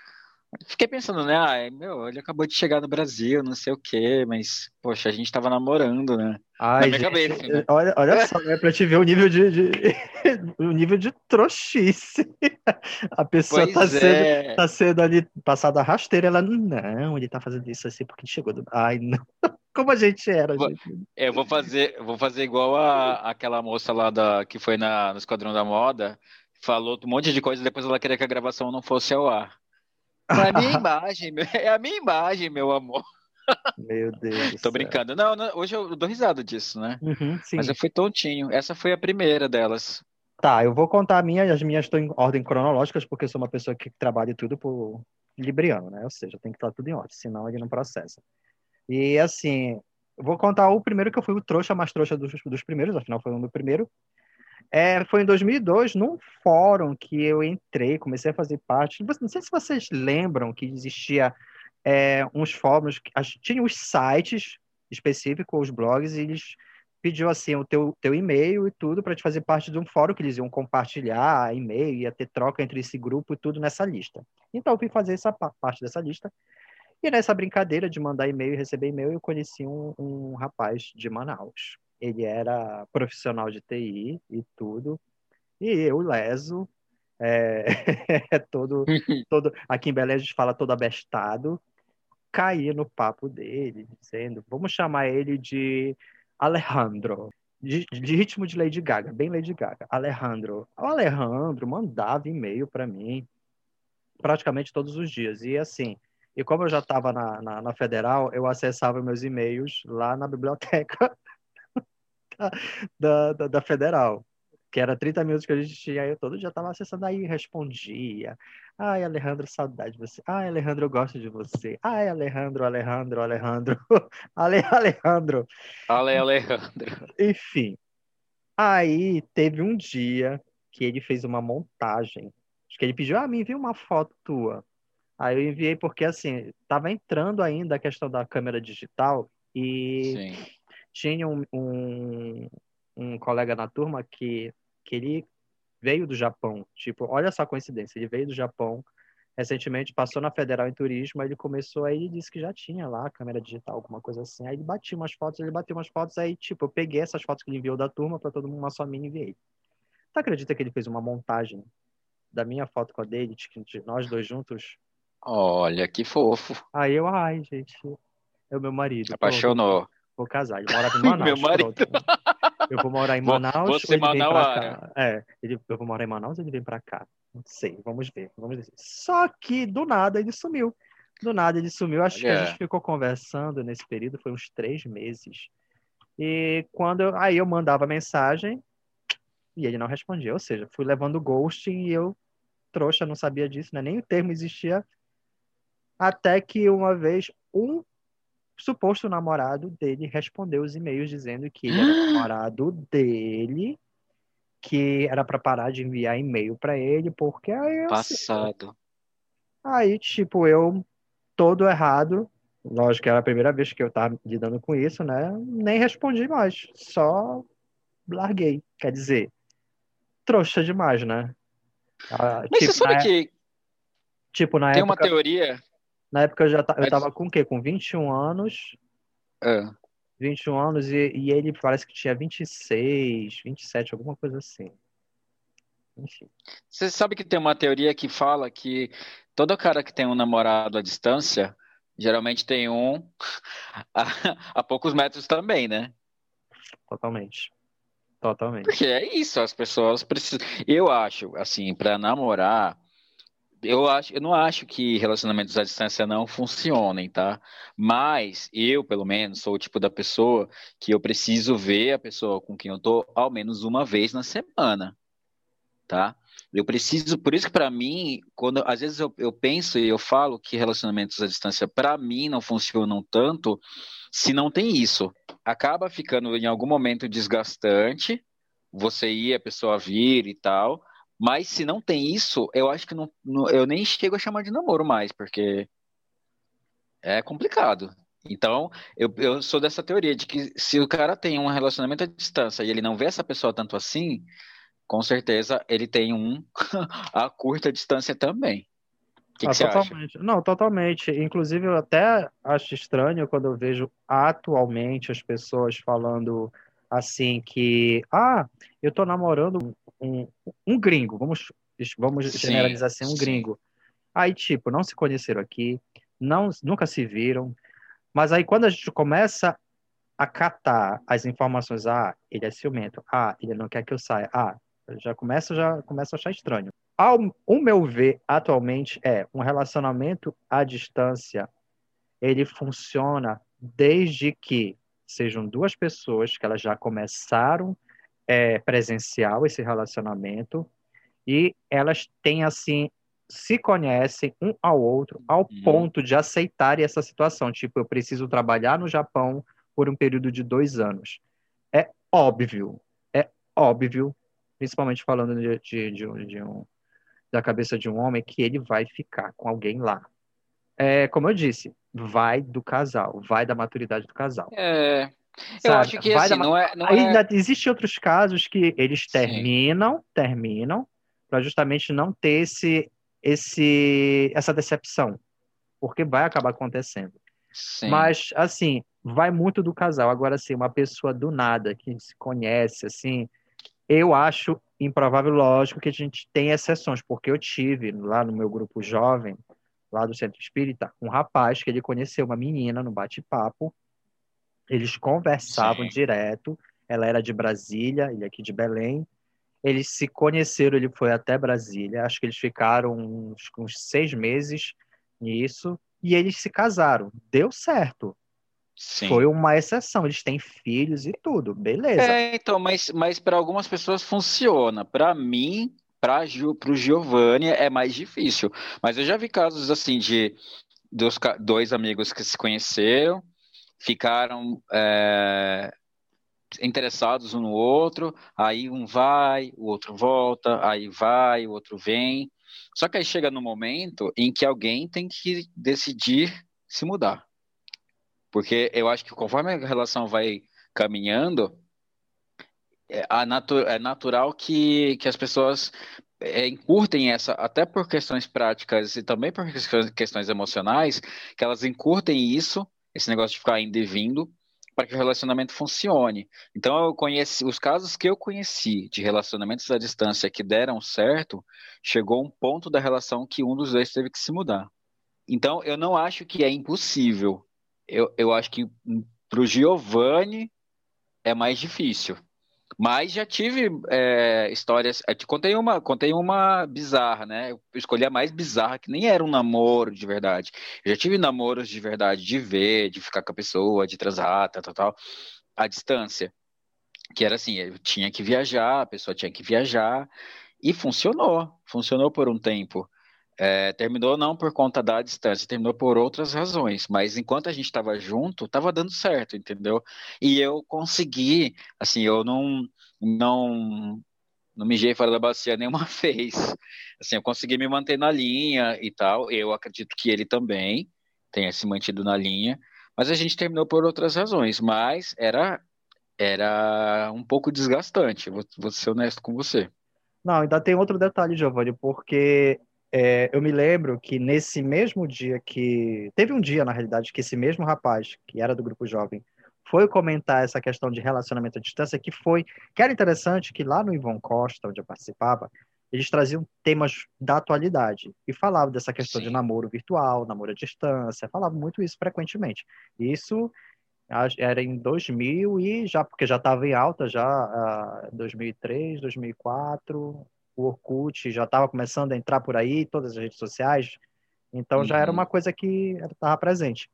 Fiquei pensando, né? Ah, meu, ele acabou de chegar no Brasil, não sei o quê, mas, poxa, a gente tava namorando, né? Ai, gente, cabeça, né? olha, olha só, né? Pra te ver o nível de, de o nível de trouxice. A pessoa tá sendo, é. tá sendo ali passada a rasteira, ela, não, ele tá fazendo isso assim porque chegou do. Ai, não. Como a gente era. Gente. Eu vou fazer, vou fazer igual a, aquela moça lá da, que foi na, no Esquadrão da Moda, falou um monte de coisa, depois ela queria que a gravação não fosse ao ar. É a minha imagem, é a minha imagem, meu amor. Meu Deus. Tô brincando. Não, não, hoje eu dou risada disso, né? Uhum, Mas eu fui tontinho. Essa foi a primeira delas. Tá, eu vou contar a minha, as minhas estão em ordem cronológica, porque eu sou uma pessoa que trabalha tudo por libriano, né? Ou seja, tem que estar tudo em ordem, senão ele não processa. E assim, vou contar o primeiro que eu fui o trouxa mais trouxa dos, dos primeiros, afinal foi um do primeiro. É, foi em 2002, num fórum que eu entrei, comecei a fazer parte. Não sei se vocês lembram que existia é, uns fóruns, tinha os sites específicos, os blogs, e eles pediu assim o teu, teu e-mail e tudo para te fazer parte de um fórum que eles iam compartilhar e-mail, ia ter troca entre esse grupo e tudo nessa lista. Então eu fui fazer essa parte dessa lista e nessa brincadeira de mandar e-mail e receber e-mail, eu conheci um, um rapaz de Manaus. Ele era profissional de TI e tudo. E eu, leso, é, todo, todo, aqui em Belém a gente fala todo abestado, caí no papo dele, dizendo, vamos chamar ele de Alejandro. De, de, ritmo de Lady Gaga, bem Lady Gaga. Alejandro. O Alejandro mandava e-mail para mim praticamente todos os dias. E assim, e como eu já estava na, na, na, federal, eu acessava meus e-mails lá na biblioteca da, da, da, federal, que era 30 minutos que a gente tinha, eu todo dia estava acessando aí, respondia. Ai, Alejandro, saudade de você. Ai, Alejandro, eu gosto de você. Ai, Alejandro, Alejandro, Alejandro. Ale, Alejandro. Ale, Alejandro. Enfim. Aí teve um dia que ele fez uma montagem. Acho que ele pediu, ah, me envia uma foto tua. Aí eu enviei porque, assim, estava entrando ainda a questão da câmera digital e Sim. Tinha um, um, um, colega na turma que, que ele veio do Japão. Tipo, olha só a coincidência, ele veio do Japão, recentemente passou na Federal em Turismo, aí ele começou aí e disse que já tinha lá câmera digital, alguma coisa assim. Aí ele batia umas fotos, ele bateu umas fotos, aí, tipo, eu peguei essas fotos que ele enviou da turma para todo mundo, uma só minha e enviei. Tu acredita que ele fez uma montagem da minha foto com a dele, de nós dois juntos, Olha, que fofo. Aí eu, ai, gente, é o meu marido. Apaixonou. Vou casar. Ele mora em Manaus. meu marido. Pronto. Eu vou morar em Manaus. Você Manauara. É, ele, eu vou morar em Manaus ou ele vem pra cá? Não sei, vamos ver, vamos ver. Só que do nada ele sumiu. Do nada ele sumiu. Acho que a gente ficou conversando nesse período, foi uns três meses. E quando eu, aí eu mandava mensagem e ele não respondia. Ou seja, fui levando ghosting e eu, trouxa, não sabia disso, né? nem o termo existia. Até que uma vez um suposto namorado dele respondeu os e-mails dizendo que ele era namorado dele, que era para parar de enviar e-mail para ele, porque aí passado. Aí, tipo, eu todo errado, lógico que era a primeira vez que eu tava lidando com isso, né? Nem respondi mais, só larguei. Quer dizer, trouxa demais, né? Ah, Mas tipo, você sabe na... que tipo, na tem época... uma teoria na época eu já eu tava com o quê? Com 21 anos. É. 21 anos e, e ele parece que tinha 26, 27, alguma coisa assim. Enfim. Você sabe que tem uma teoria que fala que todo cara que tem um namorado à distância, geralmente tem um a, a poucos metros também, né? Totalmente. Totalmente. Porque é isso, as pessoas precisam. Eu acho, assim, para namorar, eu acho, eu não acho que relacionamentos à distância não funcionem, tá? Mas eu, pelo menos, sou o tipo da pessoa que eu preciso ver a pessoa com quem eu tô ao menos uma vez na semana, tá? Eu preciso, por isso que para mim, quando às vezes eu, eu penso e eu falo que relacionamentos à distância para mim não funcionam tanto se não tem isso. Acaba ficando em algum momento desgastante, você ir, a pessoa vir e tal mas se não tem isso, eu acho que não, não, eu nem chego a chamar de namoro mais, porque é complicado. Então, eu, eu sou dessa teoria de que se o cara tem um relacionamento à distância e ele não vê essa pessoa tanto assim, com certeza ele tem um a curta distância também. Que, ah, que totalmente. acha? Não, totalmente. Inclusive, eu até acho estranho quando eu vejo atualmente as pessoas falando assim que, ah, eu tô namorando um, um gringo, vamos, vamos sim, generalizar assim, um sim. gringo. Aí, tipo, não se conheceram aqui, não, nunca se viram, mas aí quando a gente começa a catar as informações, ah, ele é ciumento, ah, ele não quer que eu saia, ah, já começa, já começa a achar estranho. Ao o meu ver, atualmente, é um relacionamento à distância, ele funciona desde que sejam duas pessoas que elas já começaram é, presencial esse relacionamento e elas têm assim se conhecem um ao outro ao uhum. ponto de aceitarem essa situação. Tipo, eu preciso trabalhar no Japão por um período de dois anos. É óbvio, é óbvio, principalmente falando de, de, de, um, de um, da cabeça de um homem, que ele vai ficar com alguém lá. É, como eu disse, vai do casal, vai da maturidade do casal. É, eu Sabe? acho que assim, da... não é. Não Ainda é... existem outros casos que eles terminam, Sim. terminam, para justamente não ter esse, esse, essa decepção. Porque vai acabar acontecendo. Sim. Mas, assim, vai muito do casal. Agora, assim, uma pessoa do nada, que se conhece, assim, eu acho improvável, lógico, que a gente tem exceções, porque eu tive lá no meu grupo jovem, lá do Centro Espírita, um rapaz que ele conheceu uma menina no bate-papo, eles conversavam Sim. direto. Ela era de Brasília, ele aqui de Belém. Eles se conheceram, ele foi até Brasília. Acho que eles ficaram uns, uns seis meses nisso. E eles se casaram. Deu certo. Sim. Foi uma exceção. Eles têm filhos e tudo. Beleza. É, então, mas, mas para algumas pessoas funciona. Para mim, para o Giovanni é mais difícil. Mas eu já vi casos assim de dos, dois amigos que se conheceram ficaram é, interessados um no outro, aí um vai, o outro volta, aí vai, o outro vem. Só que aí chega no momento em que alguém tem que decidir se mudar. Porque eu acho que conforme a relação vai caminhando, é, natu é natural que, que as pessoas é, encurtem essa, até por questões práticas e também por questões emocionais, que elas encurtem isso esse negócio de ficar indo e vindo, para que o relacionamento funcione. Então, eu conheci os casos que eu conheci de relacionamentos à distância que deram certo, chegou um ponto da relação que um dos dois teve que se mudar. Então, eu não acho que é impossível. Eu, eu acho que para o Giovanni é mais difícil. Mas já tive é, histórias. Eu te contei uma, contei uma bizarra, né? Eu escolhi a mais bizarra, que nem era um namoro de verdade. Eu já tive namoros de verdade, de ver, de ficar com a pessoa, de transar, tal, tal, tal, à distância. Que era assim, eu tinha que viajar, a pessoa tinha que viajar, e funcionou. Funcionou por um tempo. É, terminou não por conta da distância, terminou por outras razões, mas enquanto a gente estava junto, estava dando certo, entendeu? E eu consegui, assim, eu não não não mijei fora da bacia nenhuma vez. Assim, eu consegui me manter na linha e tal. Eu acredito que ele também tenha se mantido na linha, mas a gente terminou por outras razões, mas era era um pouco desgastante, vou, vou ser honesto com você. Não, ainda tem outro detalhe, Giovanni, porque é, eu me lembro que nesse mesmo dia que. Teve um dia, na realidade, que esse mesmo rapaz, que era do grupo jovem, foi comentar essa questão de relacionamento à distância, que foi. que era interessante que lá no Ivon Costa, onde eu participava, eles traziam temas da atualidade e falavam dessa questão Sim. de namoro virtual, namoro à distância, falavam muito isso frequentemente. Isso era em 2000 e já porque já estava em alta já 2003, 2004, o Orkut já estava começando a entrar por aí, todas as redes sociais, então uhum. já era uhum. uma coisa que estava presente.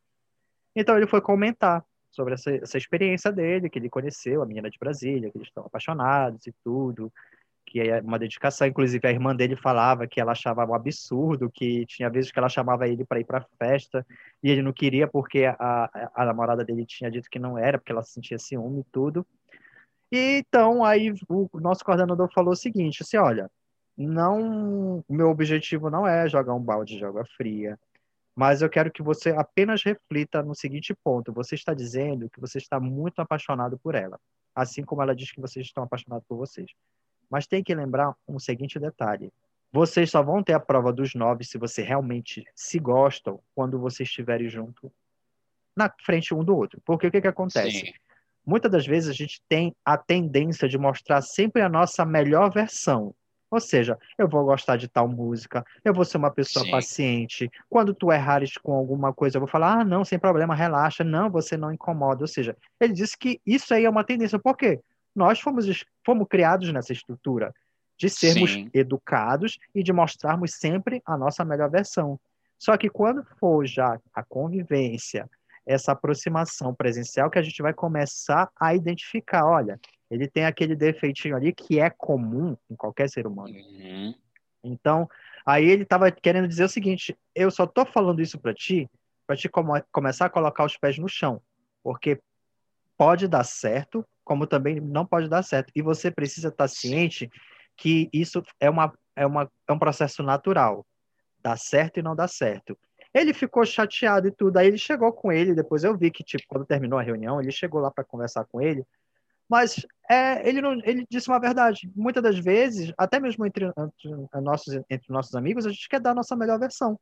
Então ele foi comentar sobre essa, essa, experiência dele, que ele conheceu a menina de Brasília, que eles estão apaixonados e tudo, que é uma dedicação. Inclusive a irmã dele falava que ela achava um absurdo, que tinha vezes que ela chamava ele para ir para festa e ele não queria porque a, a, a namorada dele tinha dito que não era, porque ela sentia ciúme e tudo. E então aí o nosso coordenador falou o seguinte, assim, olha, não, o meu objetivo não é jogar um balde de água fria, mas eu quero que você apenas reflita no seguinte ponto: você está dizendo que você está muito apaixonado por ela, assim como ela diz que vocês estão apaixonados por vocês. Mas tem que lembrar um seguinte detalhe: vocês só vão ter a prova dos nove se você realmente se gostam quando vocês estiverem junto na frente um do outro. Porque o que, que acontece? Sim muitas das vezes a gente tem a tendência de mostrar sempre a nossa melhor versão. Ou seja, eu vou gostar de tal música, eu vou ser uma pessoa Sim. paciente. Quando tu errares com alguma coisa, eu vou falar: ah, não, sem problema, relaxa, não, você não incomoda. Ou seja, ele disse que isso aí é uma tendência. Por quê? Nós fomos, fomos criados nessa estrutura de sermos Sim. educados e de mostrarmos sempre a nossa melhor versão. Só que quando for já a convivência, essa aproximação presencial que a gente vai começar a identificar. Olha, ele tem aquele defeitinho ali que é comum em qualquer ser humano. Uhum. Então, aí ele estava querendo dizer o seguinte: eu só estou falando isso para ti, para te começar a colocar os pés no chão, porque pode dar certo, como também não pode dar certo. E você precisa estar tá ciente que isso é, uma, é, uma, é um processo natural. Dá certo e não dá certo. Ele ficou chateado e tudo. Aí ele chegou com ele, depois eu vi que, tipo, quando terminou a reunião, ele chegou lá para conversar com ele. Mas é, ele, não, ele disse uma verdade. Muitas das vezes, até mesmo entre, entre, nossos, entre nossos amigos, a gente quer dar a nossa melhor versão.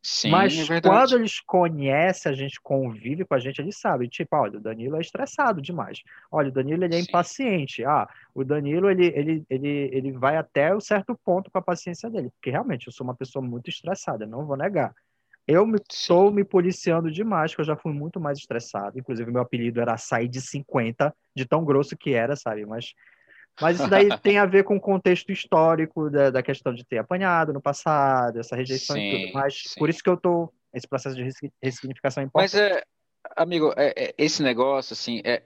Sim, Mas é quando eles conhecem, a gente convive com a gente, eles sabem, tipo, olha, o Danilo é estressado demais. Olha, o Danilo ele é Sim. impaciente. Ah, o Danilo ele, ele, ele, ele vai até o certo ponto com a paciência dele, porque realmente eu sou uma pessoa muito estressada, não vou negar. Eu estou me policiando demais, que eu já fui muito mais estressado. Inclusive, meu apelido era sair de 50, de tão grosso que era, sabe? Mas, mas isso daí tem a ver com o contexto histórico da, da questão de ter apanhado no passado, essa rejeição sim, e tudo. Mas sim. por isso que eu estou esse processo de ressignificação é importante. Mas, é, amigo, é, é, esse negócio, assim, é,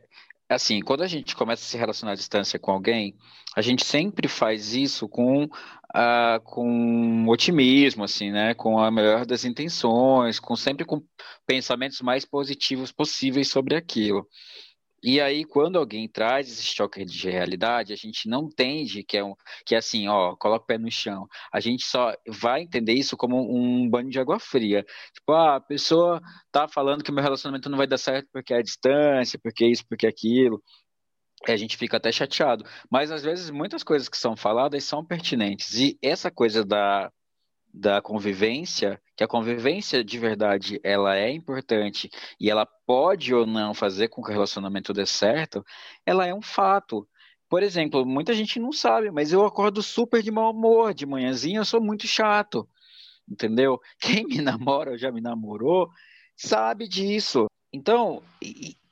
assim, quando a gente começa a se relacionar à distância com alguém, a gente sempre faz isso com, uh, com otimismo, assim, né? Com a melhor das intenções, com sempre com pensamentos mais positivos possíveis sobre aquilo. E aí, quando alguém traz esse choque de realidade, a gente não entende que é, um, que é assim, ó, coloca o pé no chão. A gente só vai entender isso como um banho de água fria. Tipo, ah, a pessoa tá falando que meu relacionamento não vai dar certo porque é a distância, porque isso, porque aquilo. A gente fica até chateado. Mas às vezes muitas coisas que são faladas são pertinentes. E essa coisa da da convivência, que a convivência de verdade ela é importante e ela pode ou não fazer com que o relacionamento dê certo, ela é um fato. Por exemplo, muita gente não sabe, mas eu acordo super de mau humor, de manhãzinha eu sou muito chato, entendeu? Quem me namora ou já me namorou sabe disso. Então,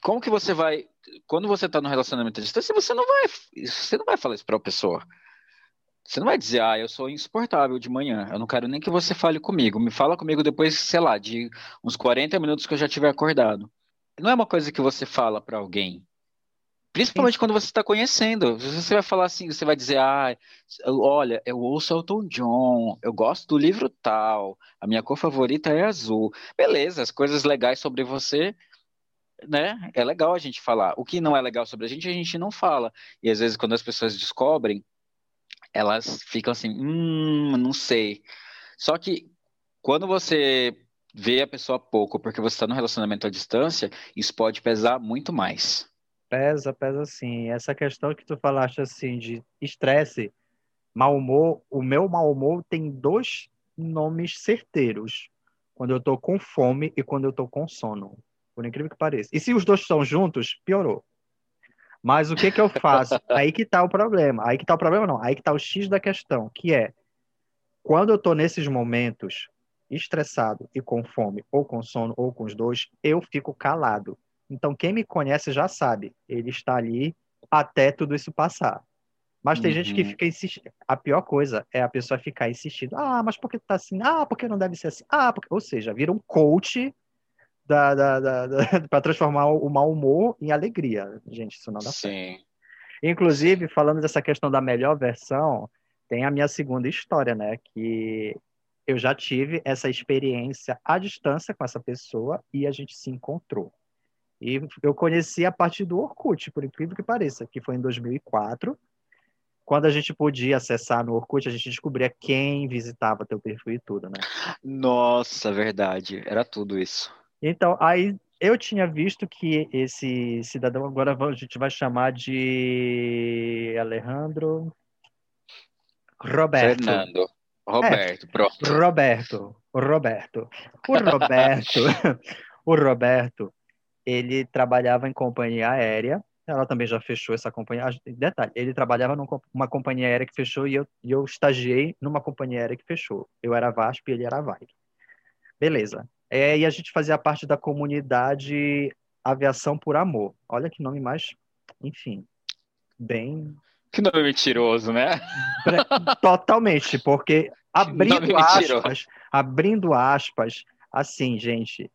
como que você vai quando você está no relacionamento à distância, você não vai, você não vai falar isso para a pessoa. Você não vai dizer, ah, eu sou insuportável de manhã, eu não quero nem que você fale comigo. Me fala comigo depois, sei lá, de uns 40 minutos que eu já tiver acordado. Não é uma coisa que você fala para alguém. Principalmente Sim. quando você está conhecendo. Você vai falar assim, você vai dizer, ah, olha, eu ouço Elton John, eu gosto do livro tal, a minha cor favorita é azul. Beleza, as coisas legais sobre você, né? É legal a gente falar. O que não é legal sobre a gente, a gente não fala. E às vezes, quando as pessoas descobrem, elas ficam assim, hum, não sei. Só que quando você vê a pessoa pouco porque você está no relacionamento à distância, isso pode pesar muito mais. Pesa, pesa sim. Essa questão que tu falaste assim de estresse, mau humor, o meu mau humor tem dois nomes certeiros. Quando eu tô com fome e quando eu tô com sono. Por incrível que pareça. E se os dois estão juntos, piorou. Mas o que que eu faço? Aí que tá o problema. Aí que tá o problema, não. Aí que tá o X da questão, que é quando eu tô nesses momentos estressado e com fome, ou com sono, ou com os dois, eu fico calado. Então, quem me conhece já sabe, ele está ali até tudo isso passar. Mas tem uhum. gente que uhum. fica insistindo. A pior coisa é a pessoa ficar insistindo. Ah, mas por que tá assim? Ah, porque não deve ser assim? Ah, porque... Ou seja, vira um coach da, da, da, da para transformar o mau humor em alegria. Gente, isso não dá Sim. certo. Inclusive, falando dessa questão da melhor versão, tem a minha segunda história, né? Que eu já tive essa experiência à distância com essa pessoa e a gente se encontrou. E eu conheci a partir do Orkut, por incrível que pareça, que foi em 2004. Quando a gente podia acessar no Orkut, a gente descobria quem visitava teu perfil e tudo, né? Nossa, verdade. Era tudo isso. Então, aí eu tinha visto que esse cidadão, agora a gente vai chamar de Alejandro Roberto. Fernando. Roberto, é, pronto. Roberto. Roberto. O Roberto, o Roberto, ele trabalhava em companhia aérea. Ela também já fechou essa companhia. Detalhe, ele trabalhava numa companhia aérea que fechou e eu, e eu estagiei numa companhia aérea que fechou. Eu era VASP e ele era VAG. Beleza. É, e a gente fazia parte da comunidade Aviação por Amor. Olha que nome mais, enfim, bem. Que nome mentiroso, né? Totalmente, porque abrindo aspas, abrindo aspas, assim, gente,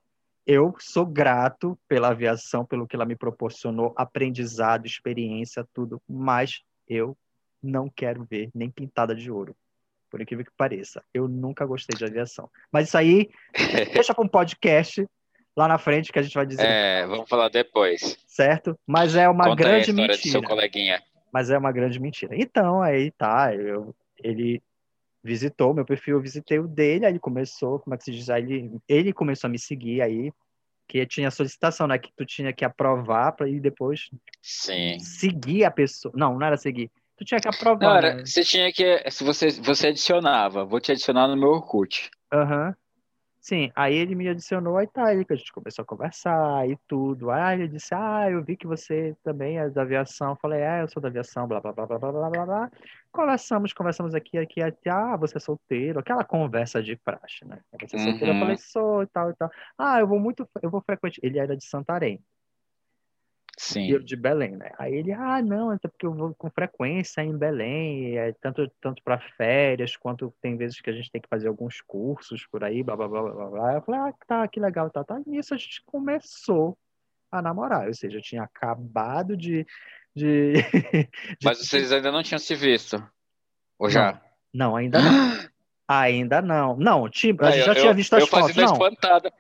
eu sou grato pela aviação, pelo que ela me proporcionou, aprendizado, experiência, tudo, mas eu não quero ver nem pintada de ouro por incrível que pareça. Eu nunca gostei de aviação. Mas isso aí, deixa para um podcast lá na frente que a gente vai dizer. É, vamos falar depois. Certo? Mas é uma Conta grande mentira. Do seu coleguinha. Mas é uma grande mentira. Então, aí tá, eu, ele visitou meu perfil, eu visitei o dele, aí ele começou, como é que se diz? Aí ele, ele começou a me seguir aí, que tinha solicitação, né? Que tu tinha que aprovar para ir depois Sim. seguir a pessoa. Não, não era seguir tu tinha que aprovar. Não, era, né? você tinha que. Se você, você adicionava, vou te adicionar no meu Orkut. Aham. Uhum. Sim, aí ele me adicionou, aí tá aí que a gente começou a conversar e tudo. Aí ele disse, ah, eu vi que você também é da aviação. Eu falei, é, eu sou da aviação, blá, blá, blá, blá, blá, blá, blá, blá. Conversamos, conversamos aqui, aqui, aqui, ah, você é solteiro, aquela conversa de praxe, né? Você é solteiro, uhum. eu falei, sou e tal e tal. Ah, eu vou muito, eu vou frequente. Ele era de Santarém. Sim. E eu de Belém, né? Aí ele, ah, não, é porque eu vou com frequência em Belém, é tanto, tanto para férias, quanto tem vezes que a gente tem que fazer alguns cursos por aí, blá, blá, blá, blá, blá. Eu falei, ah, tá, que legal, tá, tá. E nisso a gente começou a namorar, ou seja, eu tinha acabado de... de, de... Mas vocês ainda não tinham se visto? Ou já? Não, não ainda não. ainda não. Não, tipo, a gente já eu, tinha visto as eu fotos. Não. espantada.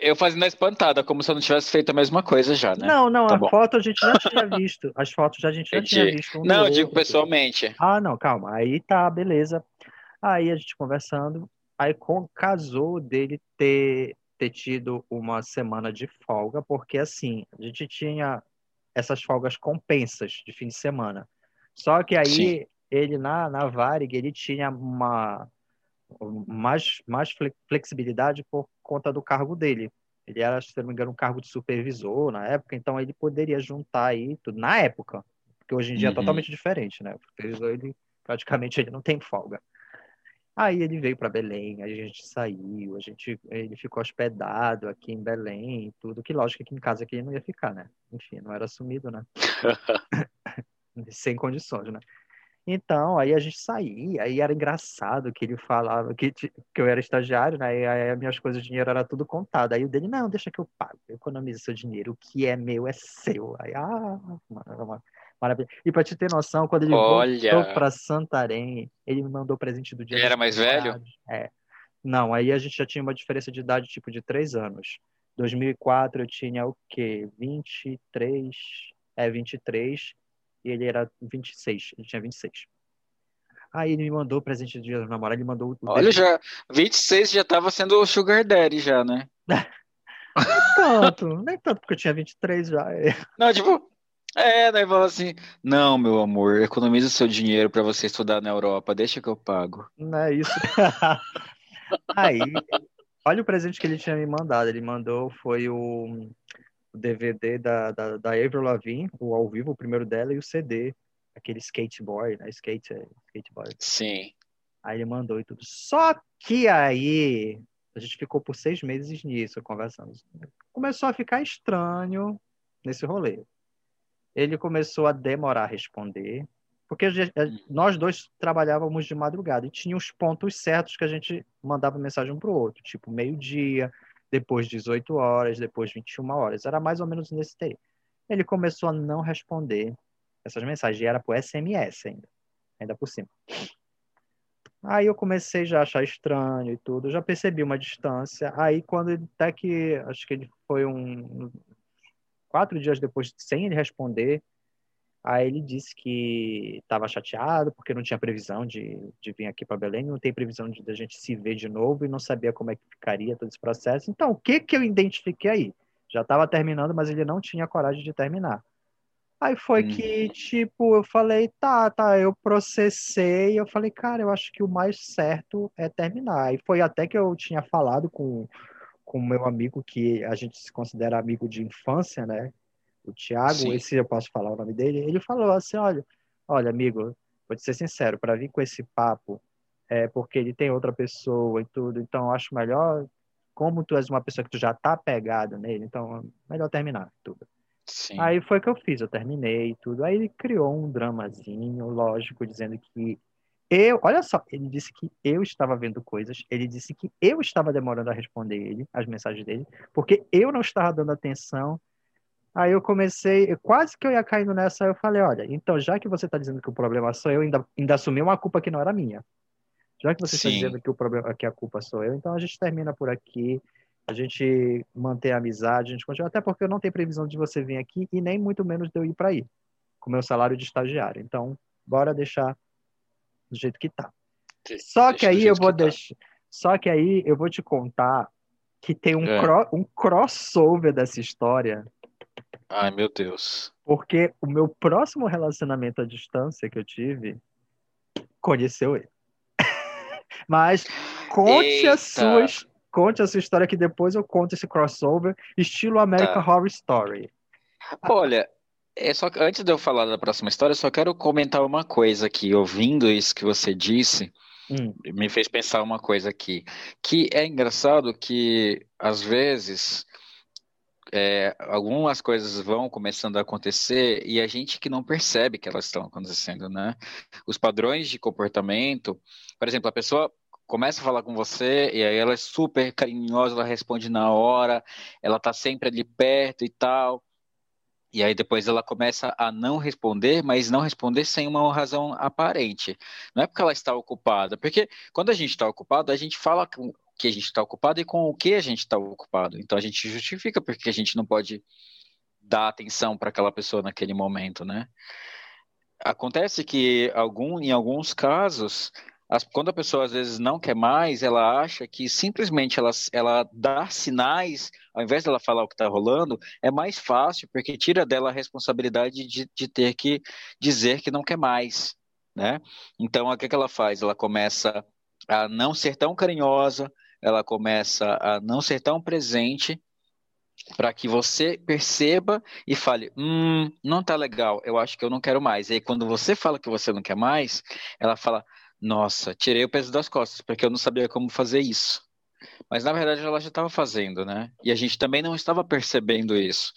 Eu fazendo a espantada, como se eu não tivesse feito a mesma coisa já, né? Não, não, tá a bom. foto a gente já tinha visto. As fotos já a gente já Entendi. tinha visto. Um não, eu digo pessoalmente. Ah, não, calma. Aí tá, beleza. Aí a gente conversando, aí com, casou dele ter, ter tido uma semana de folga, porque assim, a gente tinha essas folgas compensas de fim de semana. Só que aí Sim. ele na, na Varig, ele tinha uma mais, mais flexibilidade por conta do cargo dele. Ele era, se não me engano, um cargo de supervisor na época, então ele poderia juntar aí tudo. Na época, porque hoje em dia é uhum. é totalmente diferente, né? O supervisor, ele praticamente ele não tem folga. Aí ele veio para Belém, a gente saiu, a gente, ele ficou hospedado aqui em Belém, tudo que lógico que em casa aqui ele não ia ficar, né? Enfim, não era assumido, né? Sem condições, né? Então, aí a gente saía, aí era engraçado que ele falava que, que eu era estagiário, né? E aí as minhas coisas de dinheiro era tudo contado. Aí o dele, não, deixa que eu pago, eu economizo seu dinheiro, o que é meu é seu. Aí, ah, mano, Maravilha. E para te ter noção, quando ele Olha... voltou para Santarém, ele me mandou presente do dia. Ele era mais velho? É. Não, aí a gente já tinha uma diferença de idade tipo de três anos. 2004 eu tinha o quê? 23, é 23 e ele era 26, ele tinha 26. Aí ele me mandou presente de dia do namorado, ele mandou Olha, já 26 já tava sendo o Sugar Daddy já, né? nem tanto, nem tanto porque eu tinha 23 já. Não, tipo, é, daí fala assim: não, meu amor, economiza o seu dinheiro para você estudar na Europa, deixa que eu pago. Não é isso. Aí, olha o presente que ele tinha me mandado. Ele mandou, foi o, DVD da, da, da Avril Lavigne, o ao vivo, o primeiro dela, e o CD, aquele skateboard, né? Skate, skateboard. Sim. Aí ele mandou e tudo. Só que aí a gente ficou por seis meses nisso, conversando. Começou a ficar estranho nesse rolê ele começou a demorar a responder, porque nós dois trabalhávamos de madrugada e tinha os pontos certos que a gente mandava mensagem um para o outro, tipo meio-dia, depois 18 horas, depois 21 horas. Era mais ou menos nesse tempo. Ele começou a não responder essas mensagens, e era por SMS ainda, ainda por cima. Aí eu comecei já a achar estranho e tudo, já percebi uma distância. Aí quando até que acho que ele foi um quatro dias depois, sem ele responder, aí ele disse que estava chateado porque não tinha previsão de, de vir aqui para Belém, não tem previsão de, de a gente se ver de novo e não sabia como é que ficaria todo esse processo. Então, o que que eu identifiquei aí? Já estava terminando, mas ele não tinha coragem de terminar. Aí foi hum. que, tipo, eu falei, tá, tá, eu processei, eu falei, cara, eu acho que o mais certo é terminar. E foi até que eu tinha falado com com o meu amigo, que a gente se considera amigo de infância, né? O Thiago, Sim. esse eu posso falar o nome dele. Ele falou assim: olha, olha, amigo, vou te ser sincero, para vir com esse papo, é porque ele tem outra pessoa e tudo, então acho melhor, como tu és uma pessoa que tu já tá pegado nele, então melhor terminar tudo. Sim. Aí foi que eu fiz, eu terminei e tudo. Aí ele criou um dramazinho, lógico, dizendo que eu, olha só, ele disse que eu estava vendo coisas, ele disse que eu estava demorando a responder ele, as mensagens dele, porque eu não estava dando atenção. Aí eu comecei, quase que eu ia caindo nessa, eu falei, olha, então já que você está dizendo que o problema sou eu, ainda, ainda assumi uma culpa que não era minha. Já que você está dizendo que o problema, que a culpa sou eu, então a gente termina por aqui, a gente mantém a amizade, a gente continua, até porque eu não tenho previsão de você vir aqui e nem muito menos de eu ir para aí, com meu salário de estagiário. Então, bora deixar do jeito que tá. Só que aí eu vou tá. deixar. Só que aí eu vou te contar que tem um, é. cro... um crossover dessa história. Ai, meu Deus. Porque o meu próximo relacionamento à distância que eu tive conheceu ele. Mas conte Eita. as suas. Conte a sua história que depois eu conto esse crossover, estilo American tá. Horror Story. Olha, é só antes de eu falar da próxima história, eu só quero comentar uma coisa aqui. Ouvindo isso que você disse, hum. me fez pensar uma coisa aqui, que é engraçado que às vezes é, algumas coisas vão começando a acontecer e a gente que não percebe que elas estão acontecendo, né? Os padrões de comportamento, por exemplo, a pessoa começa a falar com você e aí ela é super carinhosa, ela responde na hora, ela tá sempre ali perto e tal. E aí depois ela começa a não responder, mas não responder sem uma razão aparente. Não é porque ela está ocupada, porque quando a gente está ocupado, a gente fala que a gente está ocupado e com o que a gente está ocupado. Então a gente justifica porque a gente não pode dar atenção para aquela pessoa naquele momento, né? Acontece que algum, em alguns casos as, quando a pessoa às vezes não quer mais, ela acha que simplesmente ela, ela dar sinais, ao invés dela falar o que está rolando, é mais fácil, porque tira dela a responsabilidade de, de ter que dizer que não quer mais, né? Então, o que, que ela faz? Ela começa a não ser tão carinhosa, ela começa a não ser tão presente, para que você perceba e fale, hum, não tá legal, eu acho que eu não quero mais. E aí, quando você fala que você não quer mais, ela fala, Nossa, tirei o peso das costas, porque eu não sabia como fazer isso. Mas na verdade ela já estava fazendo, né? E a gente também não estava percebendo isso.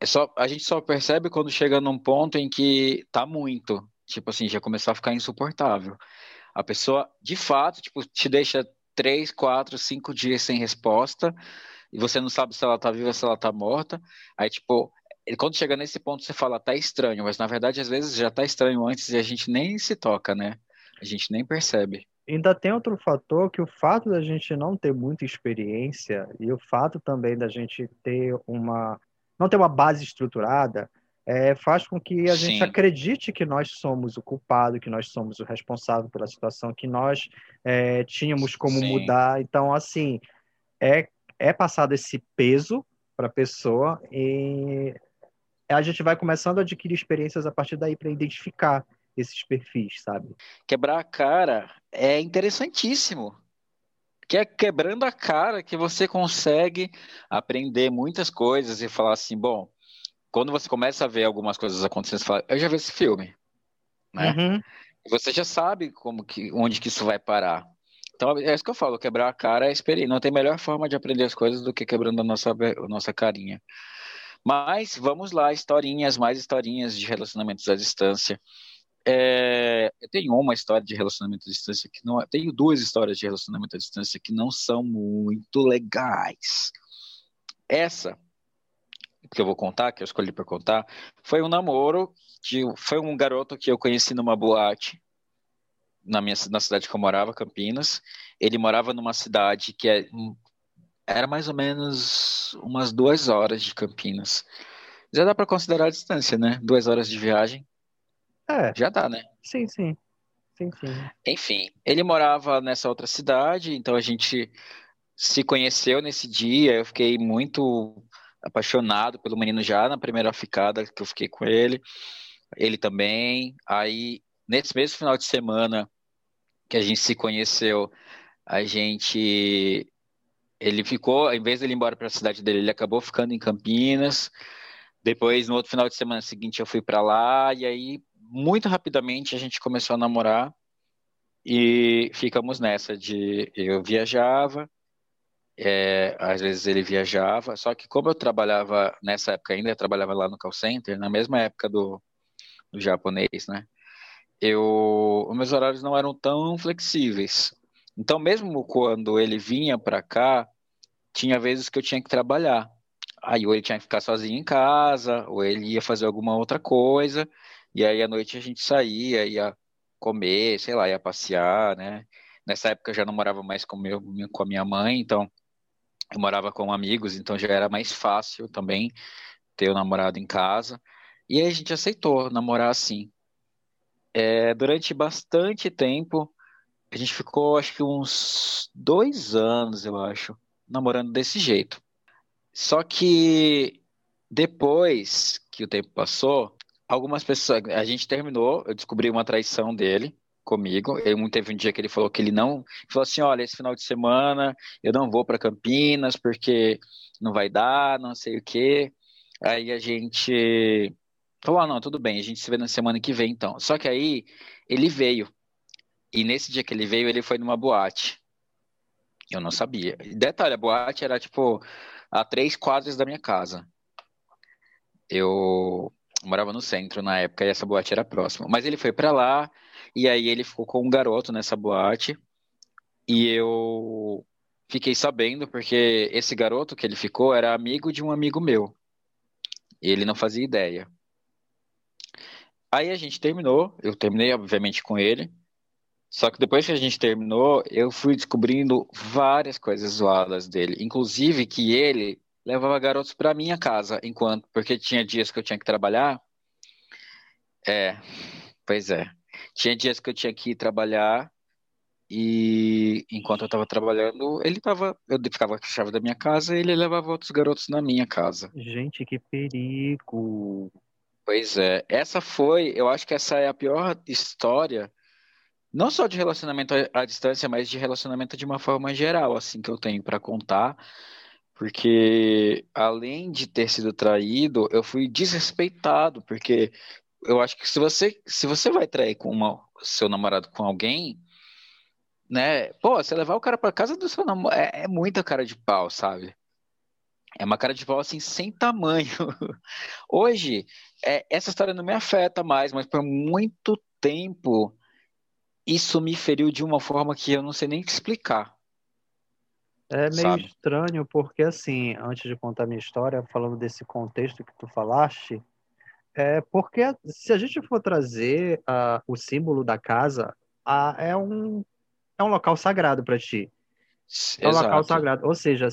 É só, a gente só percebe quando chega num ponto em que tá muito. Tipo assim, já começou a ficar insuportável. A pessoa, de fato, tipo, te deixa três, quatro, cinco dias sem resposta e você não sabe se ela tá viva, se ela tá morta. Aí, tipo, quando chega nesse ponto, você fala, tá estranho, mas na verdade, às vezes já tá estranho antes e a gente nem se toca, né? A gente nem percebe. Ainda tem outro fator que o fato da gente não ter muita experiência e o fato também da gente ter uma não ter uma base estruturada é, faz com que a Sim. gente acredite que nós somos o culpado, que nós somos o responsável pela situação, que nós é, tínhamos como Sim. mudar. Então, assim, é, é passado esse peso para a pessoa e a gente vai começando a adquirir experiências a partir daí para identificar esses perfis, sabe? Quebrar a cara é interessantíssimo. Que é quebrando a cara que você consegue aprender muitas coisas e falar assim, bom, quando você começa a ver algumas coisas acontecendo, você fala, eu já vi esse filme, né? Uhum. Você já sabe como que, onde que isso vai parar. Então é isso que eu falo, quebrar a cara é experiência. Não tem melhor forma de aprender as coisas do que quebrando a nossa, a nossa carinha. Mas vamos lá, historinhas, mais historinhas de relacionamentos à distância. É, eu tenho uma história de relacionamento à distância que não. É, tenho duas histórias de relacionamento à distância que não são muito legais. Essa, que eu vou contar, que eu escolhi para contar, foi um namoro de. Foi um garoto que eu conheci numa boate na minha na cidade que eu morava, Campinas. Ele morava numa cidade que é, era mais ou menos umas duas horas de Campinas. Já dá para considerar a distância, né? Duas horas de viagem. É. Já dá, né? Sim, sim. Sim, sim. Enfim, ele morava nessa outra cidade, então a gente se conheceu nesse dia. Eu fiquei muito apaixonado pelo menino já na primeira ficada que eu fiquei com ele. Ele também. Aí, nesse mesmo final de semana que a gente se conheceu, a gente. Ele ficou, em vez de ele ir embora para a cidade dele, ele acabou ficando em Campinas. Depois, no outro final de semana seguinte, eu fui para lá e aí muito rapidamente a gente começou a namorar e ficamos nessa de eu viajava, é, às vezes ele viajava, só que como eu trabalhava nessa época ainda, eu trabalhava lá no call center, na mesma época do, do japonês, né? Eu, os meus horários não eram tão flexíveis. Então, mesmo quando ele vinha para cá, tinha vezes que eu tinha que trabalhar. Aí, ou ele tinha que ficar sozinho em casa, ou ele ia fazer alguma outra coisa, e aí à noite a gente saía, ia comer, sei lá, ia passear, né? Nessa época eu já não morava mais com, meu, com a minha mãe, então eu morava com amigos, então já era mais fácil também ter o namorado em casa. E aí a gente aceitou namorar assim. É, durante bastante tempo, a gente ficou acho que uns dois anos, eu acho, namorando desse jeito. Só que depois que o tempo passou, algumas pessoas. A gente terminou, eu descobri uma traição dele comigo. Eu, teve um dia que ele falou que ele não. Falou assim: olha, esse final de semana eu não vou para Campinas porque não vai dar, não sei o quê. Aí a gente falou: ah, não, tudo bem, a gente se vê na semana que vem então. Só que aí ele veio. E nesse dia que ele veio, ele foi numa boate. Eu não sabia. Detalhe, a boate era tipo a três quadras da minha casa. Eu morava no centro na época e essa boate era próxima. Mas ele foi para lá e aí ele ficou com um garoto nessa boate e eu fiquei sabendo porque esse garoto que ele ficou era amigo de um amigo meu. Ele não fazia ideia. Aí a gente terminou, eu terminei obviamente com ele. Só que depois que a gente terminou, eu fui descobrindo várias coisas zoadas dele, inclusive que ele levava garotos para minha casa, enquanto porque tinha dias que eu tinha que trabalhar. É, pois é. Tinha dias que eu tinha que ir trabalhar e enquanto eu estava trabalhando, ele tava, eu ficava com a chave da minha casa e ele levava outros garotos na minha casa. Gente, que perigo. Pois é, essa foi, eu acho que essa é a pior história, não só de relacionamento à distância, mas de relacionamento de uma forma geral, assim, que eu tenho para contar porque além de ter sido traído, eu fui desrespeitado, porque eu acho que se você se você vai trair com uma seu namorado com alguém, né? Pô, você levar o cara para casa do seu namorado é, é muita cara de pau, sabe? É uma cara de pau assim sem tamanho. Hoje, é, essa história não me afeta mais, mas por muito tempo isso me feriu de uma forma que eu não sei nem explicar. É meio sabe? estranho, porque assim, antes de contar minha história, falando desse contexto que tu falaste, é porque se a gente for trazer uh, o símbolo da casa, uh, é, um, é um local sagrado para ti. É um Exato. local sagrado. Ou seja,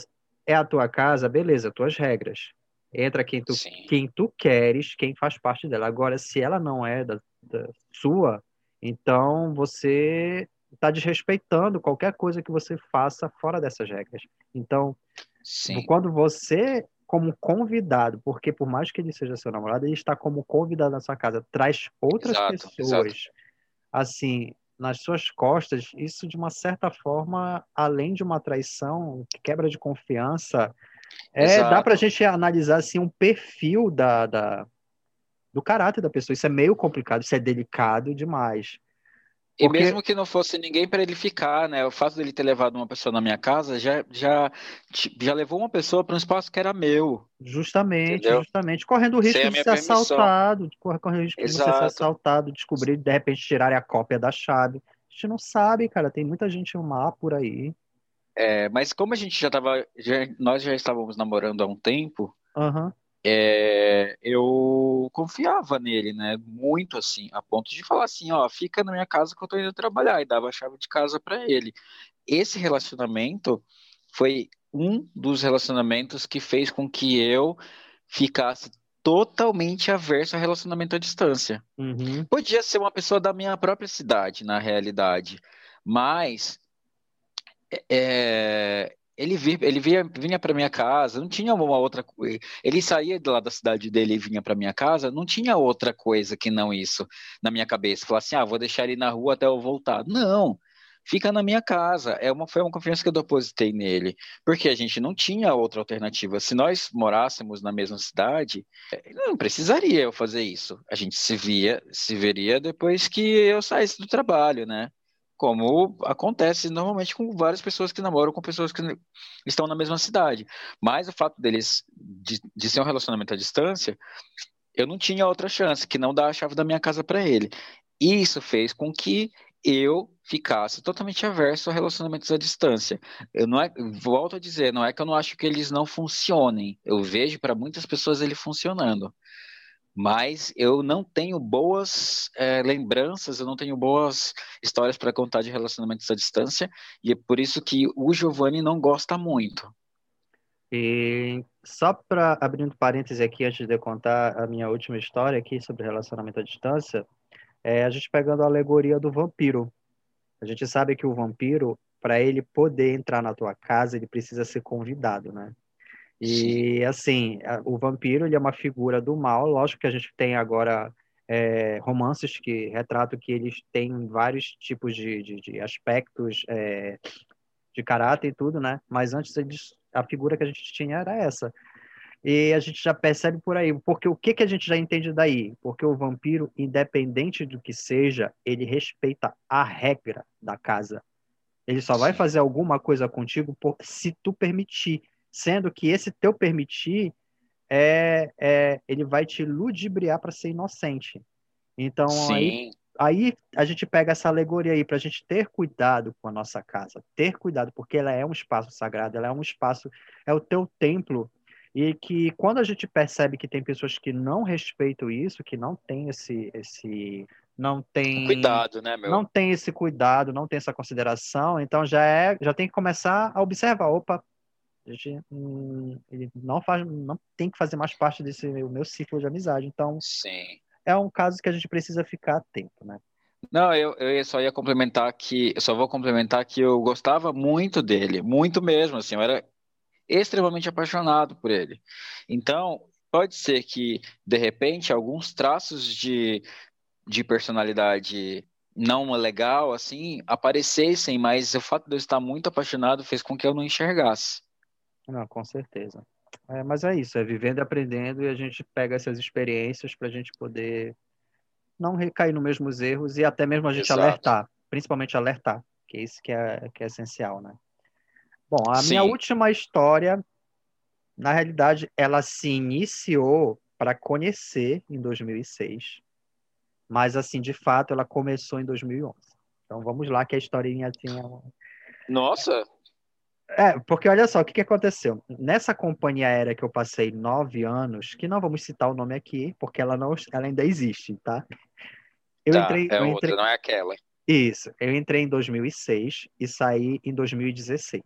é a tua casa, beleza, tuas regras. Entra quem tu, quem tu queres, quem faz parte dela. Agora, se ela não é da, da sua, então você está desrespeitando qualquer coisa que você faça fora dessas regras. Então, Sim. quando você, como convidado, porque por mais que ele seja seu namorado, ele está como convidado na sua casa, traz outras exato, pessoas, exato. assim, nas suas costas, isso de uma certa forma, além de uma traição, quebra de confiança, é, dá para a gente analisar assim um perfil da, da, do caráter da pessoa. Isso é meio complicado, isso é delicado demais. E mesmo que não fosse ninguém para ele ficar, né? O fato dele ter levado uma pessoa na minha casa já, já, já levou uma pessoa para um espaço que era meu. Justamente, entendeu? justamente. Correndo o risco de ser permissão. assaltado, correndo o risco Exato. de você ser assaltado, descobrir, de repente tirarem a cópia da chave. A gente não sabe, cara. Tem muita gente má por aí. É, mas como a gente já estava, nós já estávamos namorando há um tempo, uhum é, eu confiava nele, né? Muito assim, a ponto de falar assim, ó, fica na minha casa que eu tô indo trabalhar e dava a chave de casa para ele. Esse relacionamento foi um dos relacionamentos que fez com que eu ficasse totalmente averso a relacionamento à distância. Uhum. Podia ser uma pessoa da minha própria cidade, na realidade, mas é, ele, via, ele vinha para minha casa, não tinha uma outra coisa. Ele saía de lá da cidade dele e vinha para minha casa, não tinha outra coisa que não isso na minha cabeça. Falar assim, ah, vou deixar ele na rua até eu voltar. Não, fica na minha casa. É uma, foi uma confiança que eu depositei nele, porque a gente não tinha outra alternativa. Se nós morássemos na mesma cidade, não precisaria eu fazer isso. A gente se via, se veria depois que eu saísse do trabalho, né? Como acontece normalmente com várias pessoas que namoram com pessoas que estão na mesma cidade. Mas o fato deles de, de ser um relacionamento à distância, eu não tinha outra chance que não dar a chave da minha casa para ele. E isso fez com que eu ficasse totalmente averso a relacionamentos à distância. Eu não é, volto a dizer, não é que eu não acho que eles não funcionem. Eu vejo para muitas pessoas ele funcionando mas eu não tenho boas é, lembranças, eu não tenho boas histórias para contar de relacionamentos à distância, e é por isso que o Giovanni não gosta muito. E só para abrindo parêntese aqui, antes de eu contar a minha última história aqui sobre relacionamento à distância, é a gente pegando a alegoria do vampiro. A gente sabe que o vampiro, para ele poder entrar na tua casa, ele precisa ser convidado, né? E assim, o vampiro ele é uma figura do mal. Lógico que a gente tem agora é, romances que retratam que eles têm vários tipos de, de, de aspectos é, de caráter e tudo, né? Mas antes eles, a figura que a gente tinha era essa. E a gente já percebe por aí. Porque o que, que a gente já entende daí? Porque o vampiro, independente do que seja, ele respeita a regra da casa. Ele só vai fazer alguma coisa contigo por, se tu permitir sendo que esse teu permitir é, é ele vai te ludibriar para ser inocente. Então aí, aí a gente pega essa alegoria aí para a gente ter cuidado com a nossa casa, ter cuidado porque ela é um espaço sagrado, ela é um espaço, é o teu templo e que quando a gente percebe que tem pessoas que não respeitam isso, que não tem esse esse não tem cuidado, né, meu? Não tem esse cuidado, não tem essa consideração, então já é, já tem que começar a observar, opa, a gente hum, ele não faz, não tem que fazer mais parte desse o meu ciclo de amizade. Então, Sim. é um caso que a gente precisa ficar atento, né? Não, eu, eu só ia complementar que, eu só vou complementar que eu gostava muito dele, muito mesmo, assim, eu era extremamente apaixonado por ele. Então, pode ser que, de repente, alguns traços de, de personalidade não legal, assim, aparecessem, mas o fato de eu estar muito apaixonado fez com que eu não enxergasse. Não, com certeza. É, mas é isso, é vivendo e aprendendo e a gente pega essas experiências para a gente poder não recair nos mesmos erros e até mesmo a gente Exato. alertar, principalmente alertar, que é isso que é, que é essencial, né? Bom, a minha Sim. última história, na realidade, ela se iniciou para conhecer em 2006, mas assim, de fato, ela começou em 2011. Então vamos lá que a historinha tinha Nossa, É, porque olha só, o que que aconteceu? Nessa companhia aérea que eu passei nove anos, que não vamos citar o nome aqui, porque ela não, ela ainda existe, tá? Eu tá, entrei, é eu outra, entrei, não é aquela. isso, eu entrei em 2006 e saí em 2016,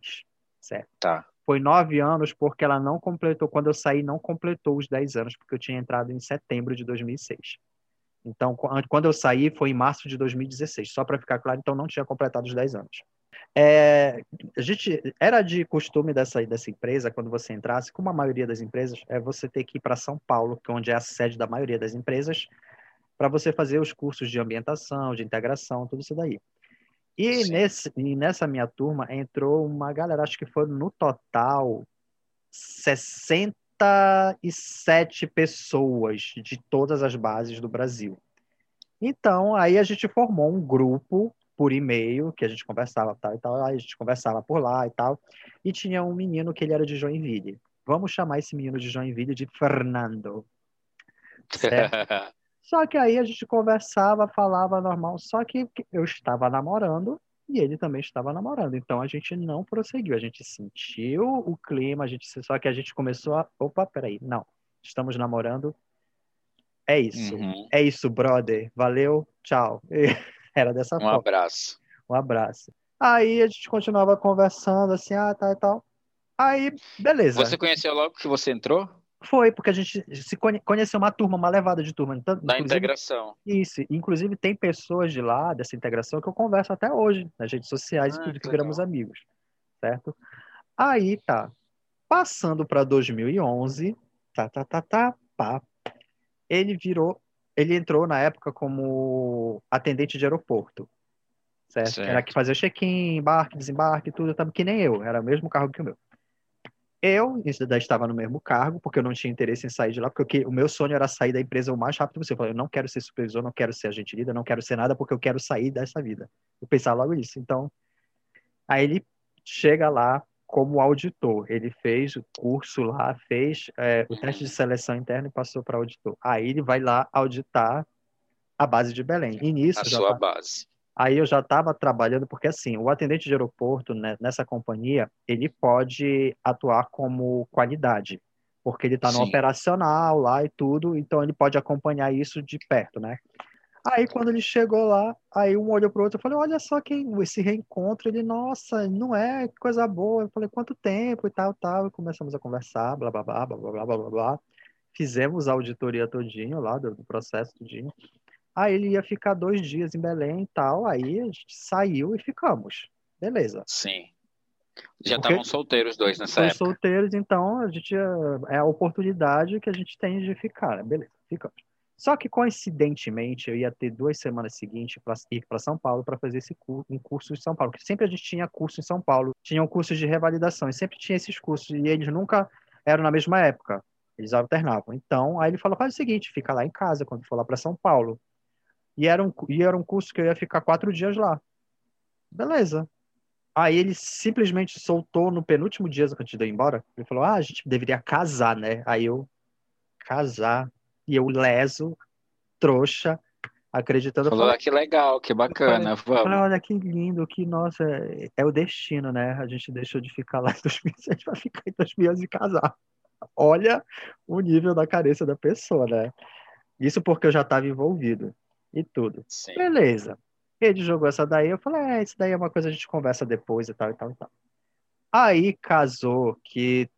certo? Tá. Foi nove anos porque ela não completou, quando eu saí, não completou os dez anos, porque eu tinha entrado em setembro de 2006. Então, qu- quando eu saí, foi em março de 2016, só para ficar claro, então não tinha completado os 10 anos. É, a gente, era de costume dessa, dessa empresa, quando você entrasse, como a maioria das empresas, é você ter que ir para São Paulo, que é onde é a sede da maioria das empresas, para você fazer os cursos de ambientação, de integração, tudo isso daí. E, Sim. nesse, e nessa minha turma entrou uma galera, acho que foi no total 67 pessoas de todas as bases do Brasil. Então, aí a gente formou um grupo por e-mail, que a gente conversava tal e tal, a gente conversava por lá e tal, e tinha um menino que ele era de Joinville. Vamos chamar esse menino de Joinville de Fernando. Certo? Só que aí a gente conversava, falava normal, só que eu estava namorando e ele também estava namorando. Então a gente não prosseguiu, a gente sentiu o clima, a gente só que a gente começou a, opa, peraí, não. Estamos namorando. É isso. Uhum. É isso, brother. Valeu, tchau. Era dessa Um forma. abraço. Um abraço. Aí a gente continuava conversando assim, ah, tá e tal. Aí, beleza. Você conheceu logo que você entrou? Foi, porque a gente se conhe- conheceu uma turma, uma levada de turma. Então, Na inclusive, integração. Isso, inclusive tem pessoas de lá, dessa integração, que eu converso até hoje, nas redes sociais e Ah, tudo, que que viramos legal. amigos, certo? Aí tá, passando para 2011, tá, tá, tá, tá, pá, ele virou, ele entrou na época como atendente de aeroporto, certo? Certo. Era que fazia check-in, embarque, desembarque, tudo, tava que nem eu, era o mesmo cargo que o meu. Eu ainda estava no mesmo cargo, porque eu não tinha interesse em sair de lá, porque o meu sonho era sair da empresa o mais rápido possível. Eu falei, eu não quero ser supervisor, não quero ser agente de líder, não quero ser nada, porque eu quero sair dessa vida. Eu pensava logo nisso. Então, aí ele chega lá como auditor. Ele fez o curso lá, fez é, o teste de seleção interna e passou para auditor. Aí ele vai lá auditar a base de Belém. E nisso A já sua tá- base. Aí eu já estava trabalhando, porque assim, o atendente de aeroporto né, nessa companhia, ele pode atuar como qualidade, porque ele está no operacional lá e tudo, então ele pode acompanhar isso de perto, né? Aí quando ele chegou lá, aí um olhou pro outro, eu falei, olha só quem esse reencontro, ele, nossa, não é que coisa boa. Eu falei, quanto tempo e tal, tal, e começamos a conversar, blá blá blá blá blá blá blá blá. Fizemos a auditoria todinho lá do, do processo todinho. Aí ele ia ficar dois dias em Belém e tal. Aí a gente saiu e ficamos. Beleza. Sim. Já Porque- estavam solteiros os dois nessa época. solteiros, então a gente é a oportunidade que a gente tem de ficar. né? Beleza, ficamos. Só que coincidentemente eu ia ter duas semanas seguintes para ir para São Paulo para fazer esse curso, um curso em São Paulo, porque sempre a gente tinha curso em São Paulo, tinham cursos de revalidação e sempre tinha esses cursos e eles nunca eram na mesma época, eles alternavam. Então aí ele falou: faz o seguinte, fica lá em casa quando for lá para São Paulo. E era um e era um curso que eu ia ficar quatro dias lá. Beleza. Aí ele simplesmente soltou no penúltimo dia antes de eu ir embora. Ele falou: Ah, a gente deveria casar, né? Aí eu, casar. E eu leso, trouxa, acreditando. Falou, falei, ah, que legal, que bacana, eu falei, vamos. olha que lindo, que nossa, é, é o destino, né? A gente deixou de ficar lá em 2007 vai ficar em 2011 e casar. Olha o nível da carência da pessoa, né? Isso porque eu já estava envolvido e tudo. Sim. Beleza. Ele jogou essa daí, eu falei, é, isso daí é uma coisa que a gente conversa depois e tal, e tal, e tal. Aí casou que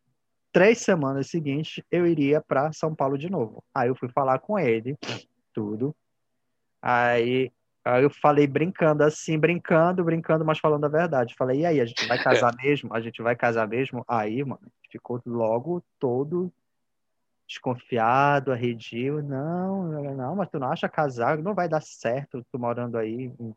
três semanas seguintes eu iria para São Paulo de novo. Aí eu fui falar com ele, tudo. Aí, aí eu falei brincando assim, brincando, brincando, mas falando a verdade. Falei, e aí, a gente vai casar mesmo? A gente vai casar mesmo? Aí, mano, ficou logo todo desconfiado, arredio. Não, não, mas tu não acha casar? Não vai dar certo, tu morando aí em,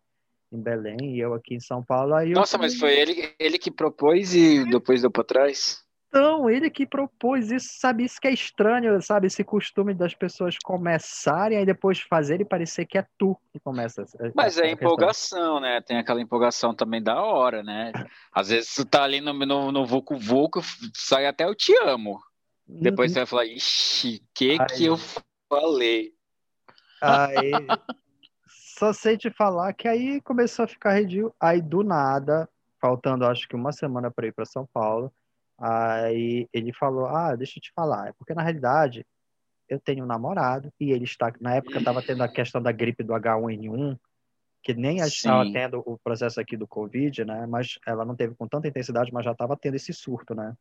em Belém e eu aqui em São Paulo. Aí eu Nossa, mas foi ele, ele que propôs e depois deu pra trás? Então, ele que propôs isso, sabe? Isso que é estranho, sabe? Esse costume das pessoas começarem e depois fazerem parecer que é tu que começa. Mas é empolgação, né? Tem aquela empolgação também da hora, né? Às vezes tu tá ali no, no, no Vucu, sai até eu te amo. Depois uhum. você vai falar, ixi, que aí, que eu falei? Aí, só sei te falar que aí começou a ficar redil. Aí do nada, faltando acho que uma semana para ir para São Paulo, Aí ele falou: Ah, deixa eu te falar, é porque na realidade eu tenho um namorado e ele está. Na época estava tendo a questão da gripe do H1N1, que nem estava tendo o processo aqui do Covid, né? Mas ela não teve com tanta intensidade, mas já estava tendo esse surto, né?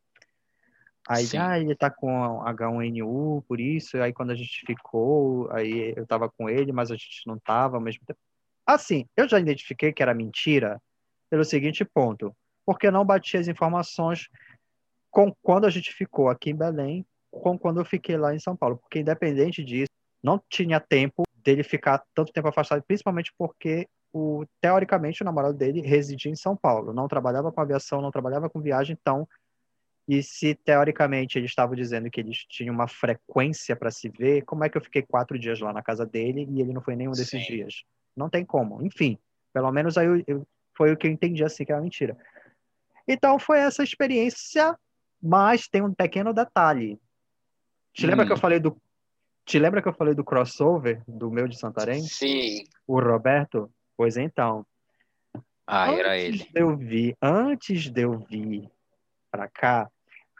Aí, ah, ele tá com H1N1, por isso. Aí quando a gente ficou, aí eu tava com ele, mas a gente não tava ao mesmo tempo. Assim, eu já identifiquei que era mentira pelo seguinte ponto. Porque não batia as informações com quando a gente ficou aqui em Belém, com quando eu fiquei lá em São Paulo, porque independente disso, não tinha tempo dele ficar tanto tempo afastado, principalmente porque o teoricamente o namorado dele residia em São Paulo, não trabalhava com aviação, não trabalhava com viagem, então e se teoricamente eles estavam dizendo que eles tinham uma frequência para se ver, como é que eu fiquei quatro dias lá na casa dele e ele não foi nenhum desses Sim. dias? Não tem como. Enfim, pelo menos aí eu, eu, foi o que eu entendi assim que era mentira. Então foi essa experiência mas tem um pequeno detalhe. Te hum. lembra que eu falei do Te lembra que eu falei do crossover do meu de Santarém? Sim. O Roberto? Pois então. Ah, era ele. De eu vi, antes de eu vir para cá,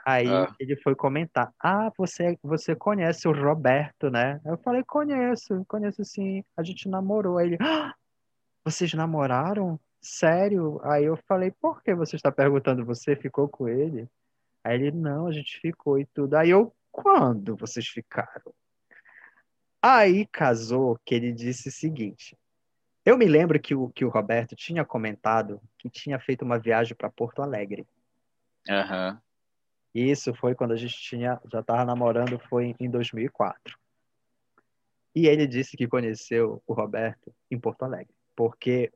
aí ah. ele foi comentar: "Ah, você você conhece o Roberto, né?" Eu falei: "Conheço, conheço sim. A gente namorou." Aí ele: ah, "Vocês namoraram?" Sério? Aí eu falei: "Por que você está perguntando? Você ficou com ele?" Aí ele, não, a gente ficou e tudo. Aí eu, quando vocês ficaram? Aí casou que ele disse o seguinte. Eu me lembro que o, que o Roberto tinha comentado que tinha feito uma viagem para Porto Alegre. Uhum. Isso foi quando a gente tinha, já estava namorando, foi em 2004. E ele disse que conheceu o Roberto em Porto Alegre, porque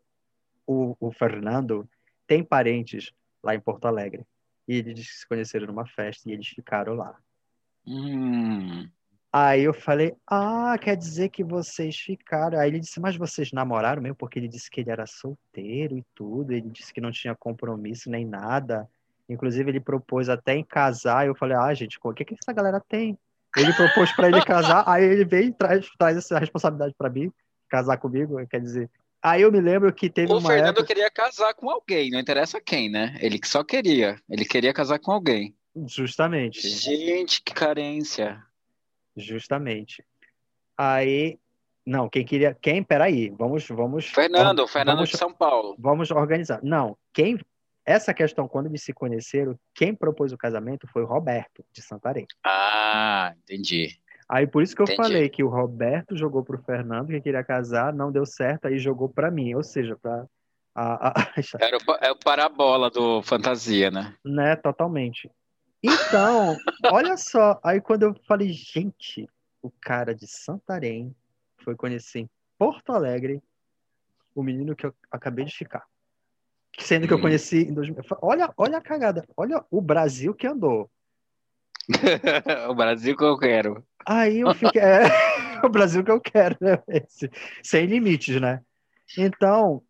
o, o Fernando tem parentes lá em Porto Alegre. E eles se conheceram numa festa e eles ficaram lá. Hum. Aí eu falei, ah, quer dizer que vocês ficaram. Aí ele disse, mas vocês namoraram mesmo? Porque ele disse que ele era solteiro e tudo. Ele disse que não tinha compromisso nem nada. Inclusive, ele propôs até em casar. Eu falei, ah, gente, o que, que essa galera tem? Ele propôs para ele casar, aí ele veio e traz, traz essa responsabilidade para mim, casar comigo. Quer dizer, Aí eu me lembro que teve o uma. O Fernando época... queria casar com alguém, não interessa quem, né? Ele só queria. Ele queria casar com alguém. Justamente. Gente, que carência. Justamente. Aí. Não, quem queria. Quem? Peraí. Vamos. vamos Fernando, Fernando vamos, de São Paulo. Vamos organizar. Não, quem. Essa questão, quando eles se conheceram, quem propôs o casamento foi o Roberto, de Santarém. Ah, entendi. Aí por isso que eu Entendi. falei que o Roberto jogou pro Fernando que queria casar, não deu certo, aí jogou para mim, ou seja, para a, a... Era o, é o parabola do fantasia, né? Né, totalmente. Então, olha só, aí quando eu falei, gente, o cara de Santarém foi conhecer em Porto Alegre o menino que eu acabei de ficar. Sendo que eu hum. conheci em 2000. Olha, olha a cagada, olha o Brasil que andou. o Brasil que eu quero. Aí eu fiquei. É, o Brasil que eu quero, né? Esse, sem limites, né? Então,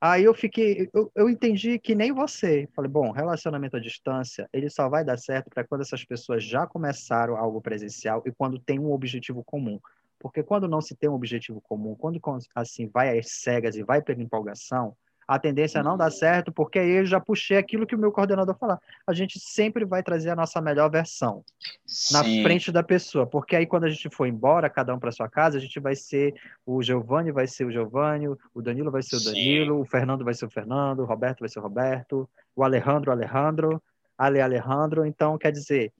aí eu fiquei. Eu, eu entendi que nem você. Falei, bom, relacionamento à distância, ele só vai dar certo para quando essas pessoas já começaram algo presencial e quando tem um objetivo comum. Porque quando não se tem um objetivo comum, quando assim vai às cegas e vai pela empolgação, a tendência é não dar certo, porque aí eu já puxei aquilo que o meu coordenador falar. A gente sempre vai trazer a nossa melhor versão Sim. na frente da pessoa, porque aí quando a gente for embora, cada um para sua casa, a gente vai ser o Giovanni vai ser o Giovanni, o Danilo vai ser o Danilo, Sim. o Fernando vai ser o Fernando, o Roberto vai ser o Roberto, o Alejandro, Alejandro, Ale Alejandro. Então, quer dizer,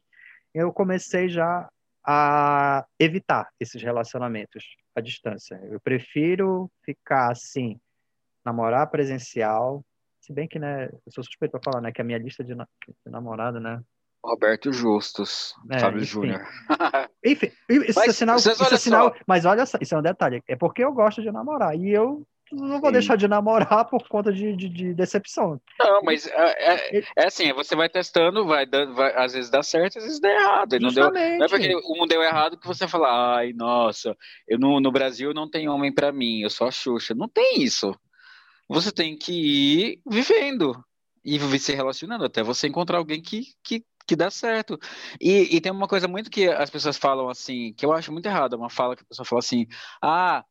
eu comecei já a evitar esses relacionamentos à distância. Eu prefiro ficar assim namorar presencial. Se bem que, né, eu sou suspeito para falar, né, que a minha lista de, na de namorado, né? Roberto Justus, é, Fábio Júnior. enfim, isso é mas, é sinal, isso é sinal, mas olha só, isso é um detalhe, é porque eu gosto de namorar, e eu não vou Sim. deixar de namorar por conta de, de, de decepção. Não, mas é, é, é, assim, você vai testando, vai dando, vai, às vezes dá certo, às vezes dá errado. Não, deu, não é porque um deu errado que você fala, ai, nossa, eu no, no Brasil não tem homem para mim, eu sou a Xuxa. Não tem isso. Você tem que ir vivendo e se relacionando até você encontrar alguém que, que, que dá certo. E, e tem uma coisa muito que as pessoas falam assim, que eu acho muito errado, uma fala que a pessoa fala assim, ah,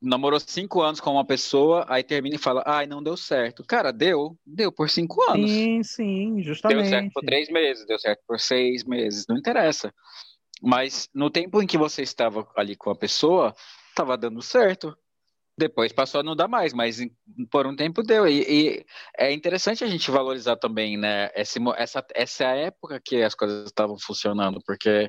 namorou cinco anos com uma pessoa, aí termina e fala, ai, não deu certo. Cara, deu, deu por cinco anos. Sim, sim, justamente. Deu certo por três meses, deu certo por seis meses, não interessa. Mas no tempo em que você estava ali com a pessoa, estava dando certo. Depois passou a não dar mais, mas por um tempo deu. E, e é interessante a gente valorizar também, né? Esse, essa, essa época que as coisas estavam funcionando, porque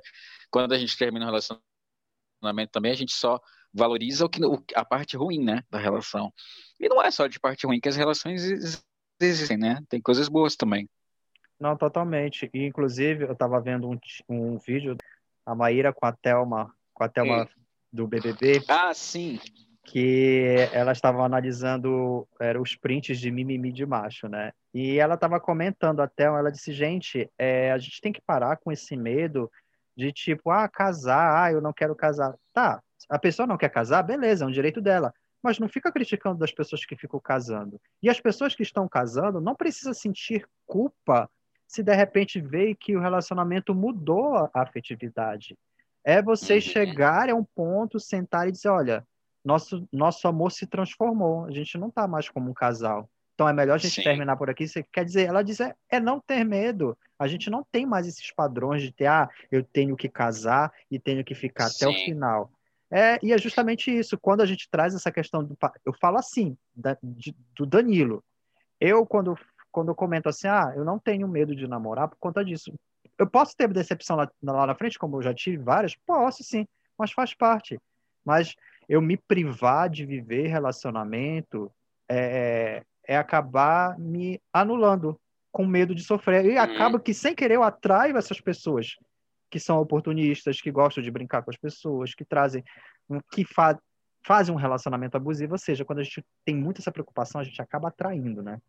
quando a gente termina o relacionamento também, a gente só valoriza o que, a parte ruim, né, da relação. E não é só de parte ruim que as relações existem, né? Tem coisas boas também. Não, totalmente. E, inclusive, eu estava vendo um, um vídeo, a Maíra com a Thelma, com a Thelma do BBB. Ah, sim. Que ela estava analisando era, os prints de mimimi de macho, né? E ela estava comentando a Thelma, ela disse, gente, é, a gente tem que parar com esse medo de tipo, ah, casar, ah, eu não quero casar. Tá, a pessoa não quer casar, beleza, é um direito dela. Mas não fica criticando das pessoas que ficam casando. E as pessoas que estão casando não precisam sentir culpa se de repente vê que o relacionamento mudou a afetividade. É você uhum. chegar a um ponto, sentar e dizer, olha, nosso, nosso amor se transformou, a gente não está mais como um casal. Então é melhor a gente Sim. terminar por aqui. Você quer dizer, ela diz é, é, não ter medo. A gente não tem mais esses padrões de ter, ah, eu tenho que casar e tenho que ficar Sim. até o final. É, e é justamente isso. Quando a gente traz essa questão do. Eu falo assim, da, de, do Danilo. Eu, quando, quando eu comento assim, ah, eu não tenho medo de namorar por conta disso. Eu posso ter decepção lá, lá na frente, como eu já tive várias? Posso, sim, mas faz parte. Mas eu me privar de viver relacionamento é, é acabar me anulando com medo de sofrer. E uhum. acaba que, sem querer, eu atraio essas pessoas que são oportunistas, que gostam de brincar com as pessoas, que trazem, que fa fazem um relacionamento abusivo, ou seja, quando a gente tem muito essa preocupação, a gente acaba atraindo, né?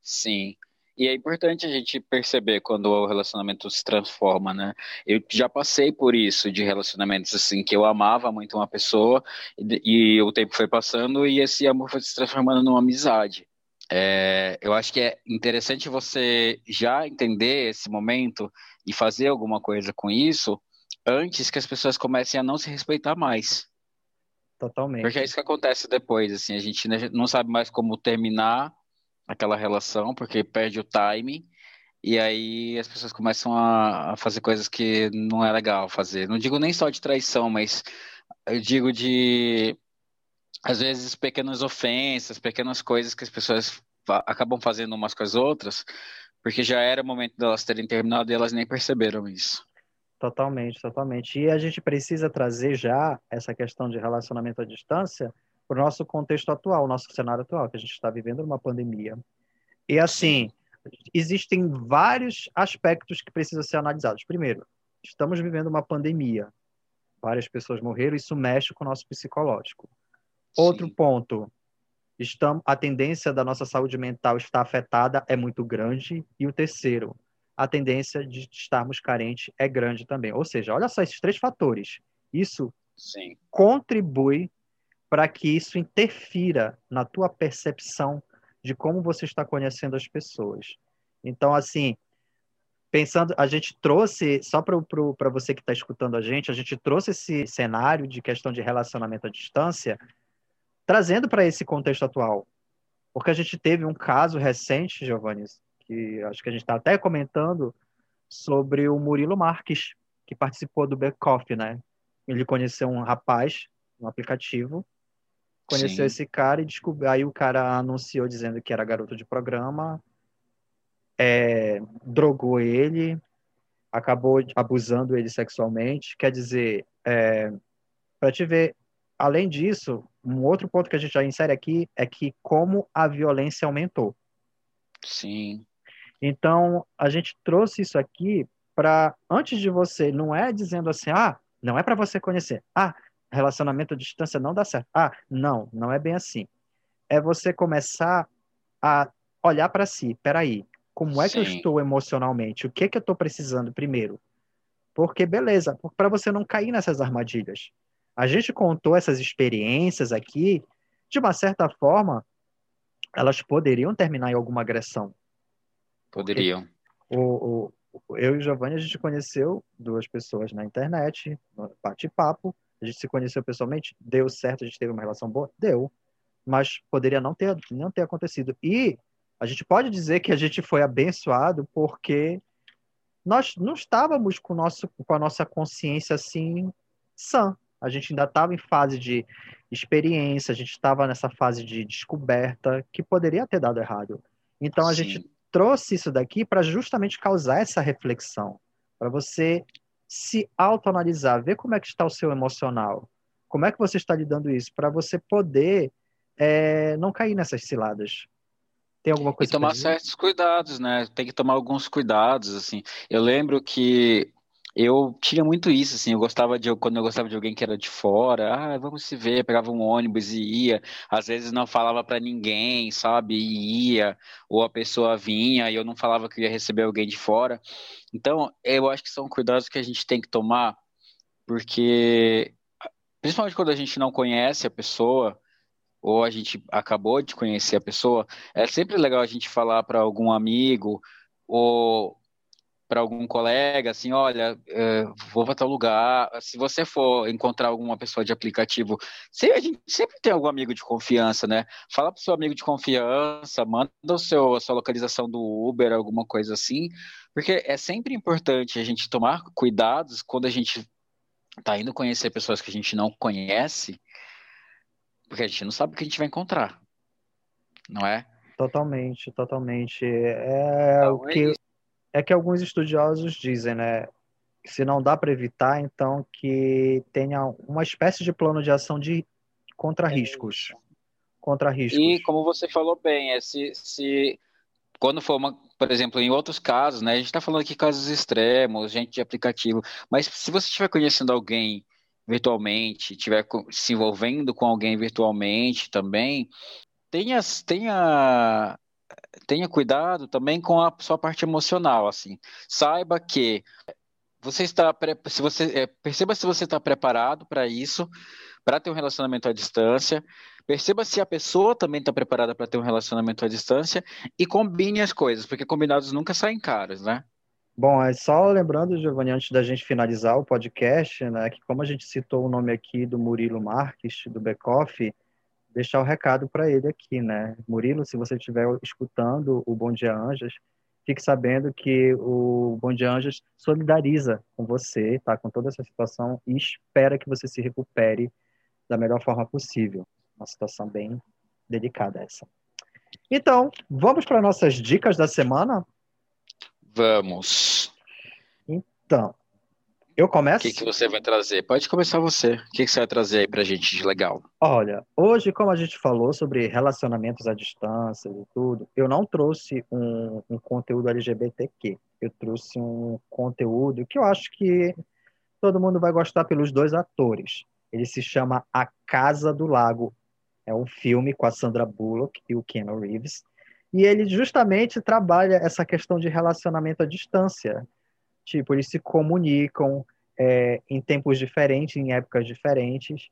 Sim. E é importante a gente perceber quando o relacionamento se transforma, né? Eu já passei por isso, de relacionamentos assim, que eu amava muito uma pessoa e, e o tempo foi passando e esse amor foi se transformando numa amizade. É, eu acho que é interessante você já entender esse momento e fazer alguma coisa com isso antes que as pessoas comecem a não se respeitar mais. Totalmente. Porque é isso que acontece depois, assim, a gente não sabe mais como terminar aquela relação, porque perde o time, e aí as pessoas começam a, a fazer coisas que não é legal fazer. Não digo nem só de traição, mas eu digo de às vezes pequenas ofensas, pequenas coisas que as pessoas acabam fazendo umas com as outras, porque já era o momento delas terem terminado e elas nem perceberam isso. Totalmente, totalmente. E a gente precisa trazer já essa questão de relacionamento à distância para o nosso contexto atual, nosso cenário atual, que a gente está vivendo uma pandemia. E assim, existem vários aspectos que precisam ser analisados. Primeiro, estamos vivendo uma pandemia. Várias pessoas morreram, isso mexe com o nosso psicológico. Outro ponto, estamos, a tendência da nossa saúde mental estar afetada é muito grande. E o terceiro, a tendência de estarmos carentes é grande também. Ou seja, olha só esses três fatores. Isso Sim. contribui para que isso interfira na tua percepção de como você está conhecendo as pessoas. Então, assim, pensando, a gente trouxe, só para você que está escutando a gente, a gente trouxe esse cenário de questão de relacionamento à distância trazendo para esse contexto atual. Porque a gente teve um caso recente, Giovanni, que acho que a gente está até comentando, sobre o Murilo Marques, que participou do Back Off, né? Ele conheceu um rapaz no aplicativo, conheceu Sim. esse cara e descobriu. Aí o cara anunciou dizendo que era garoto de programa, é, drogou ele, acabou abusando ele sexualmente. Quer dizer, é, para te ver, além disso, um outro ponto que a gente já insere aqui é que como a violência aumentou. Sim. Então, a gente trouxe isso aqui para, antes de você, não é dizendo assim, ah, não é para você conhecer. Ah, relacionamento à distância não dá certo. Ah, não, não é bem assim. É você começar a olhar para si. Peraí, como é Sim. que eu estou emocionalmente? O que que eu estou precisando primeiro? Porque, beleza, para você não cair nessas armadilhas. A gente contou essas experiências aqui, de uma certa forma, elas poderiam terminar em alguma agressão. Poderiam. O, o, eu e o Giovanni, a gente conheceu duas pessoas na internet, bate-papo, a gente se conheceu pessoalmente, deu certo, a gente teve uma relação boa? Deu. Mas poderia não ter, não ter acontecido. E a gente pode dizer que a gente foi abençoado porque nós não estávamos com, nosso, com a nossa consciência assim sã. A gente ainda estava em fase de experiência, a gente estava nessa fase de descoberta que poderia ter dado errado. Então a Sim. gente trouxe isso daqui para justamente causar essa reflexão, para você se autoanalisar, ver como é que está o seu emocional, como é que você está lidando isso, para você poder é, não cair nessas ciladas. Tem alguma coisa? E tomar certos cuidados, né? Tem que tomar alguns cuidados, assim. Eu lembro que eu tinha muito isso, assim, eu gostava de, quando eu gostava de alguém que era de fora, ah, vamos se ver, pegava um ônibus e ia, às vezes não falava para ninguém, sabe, e ia, ou a pessoa vinha e eu não falava que ia receber alguém de fora. Então, eu acho que são cuidados que a gente tem que tomar, porque, principalmente quando a gente não conhece a pessoa, ou a gente acabou de conhecer a pessoa, é sempre legal a gente falar para algum amigo, ou para algum colega, assim, olha, é, vou para tal lugar. Se você for encontrar alguma pessoa de aplicativo, se, a gente sempre tem algum amigo de confiança, né? Fala para o seu amigo de confiança, manda o seu, a sua localização do Uber, alguma coisa assim, porque é sempre importante a gente tomar cuidados quando a gente está indo conhecer pessoas que a gente não conhece, porque a gente não sabe o que a gente vai encontrar, não é? Totalmente, totalmente. É então, o é que é que alguns estudiosos dizem, né? Se não dá para evitar, então que tenha uma espécie de plano de ação de contra riscos. Contra riscos. E como você falou bem, é se, se quando for uma, por exemplo, em outros casos, né? A gente está falando aqui casos extremos, gente de aplicativo, mas se você estiver conhecendo alguém virtualmente, estiver se envolvendo com alguém virtualmente também, tenha, tenha tenha cuidado também com a sua parte emocional, assim. Saiba que você está se você é, perceba se você está preparado para isso, para ter um relacionamento à distância. Perceba se a pessoa também está preparada para ter um relacionamento à distância e combine as coisas, porque combinados nunca saem caros, né? Bom, é só lembrando, Giovanni, antes da gente finalizar o podcast, né, que como a gente citou o nome aqui do Murilo Marques, do Becoff, deixar o recado para ele aqui, né? Murilo, se você estiver escutando o Bom Dia Anjas, fique sabendo que o Bom Dia Anjas solidariza com você, tá? Com toda essa situação e espera que você se recupere da melhor forma possível. Uma situação bem delicada essa. Então, vamos para nossas dicas da semana? Vamos. Então, eu começo? O que, que você vai trazer? Pode começar você. O que, que você vai trazer aí pra gente de legal? Olha, hoje, como a gente falou sobre relacionamentos à distância e tudo, eu não trouxe um, um conteúdo LGBTQ. Eu trouxe um conteúdo que eu acho que todo mundo vai gostar pelos dois atores. Ele se chama A Casa do Lago. É um filme com a Sandra Bullock e o Keanu Reeves. E ele justamente trabalha essa questão de relacionamento à distância Tipo, eles se comunicam é, em tempos diferentes, em épocas diferentes.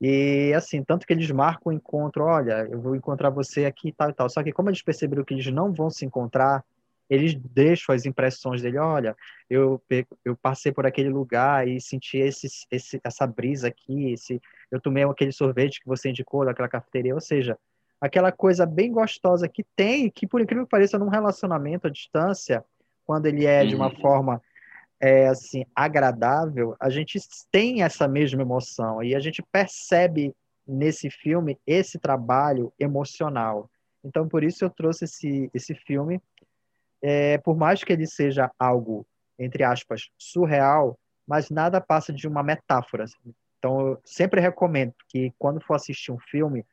E assim, tanto que eles marcam o encontro, olha, eu vou encontrar você aqui e tal e tal. Só que como eles perceberam que eles não vão se encontrar, eles deixam as impressões dele, olha, eu, eu passei por aquele lugar e senti esse, esse, essa brisa aqui, esse, eu tomei aquele sorvete que você indicou daquela cafeteria, ou seja, aquela coisa bem gostosa que tem, que por incrível que pareça, num relacionamento à distância, quando ele é de uma uhum. forma é, assim agradável, a gente tem essa mesma emoção e a gente percebe nesse filme esse trabalho emocional. Então, por isso eu trouxe esse, esse filme. É, por mais que ele seja algo, entre aspas, surreal, mas nada passa de uma metáfora. Então, eu sempre recomendo que quando for assistir um filme,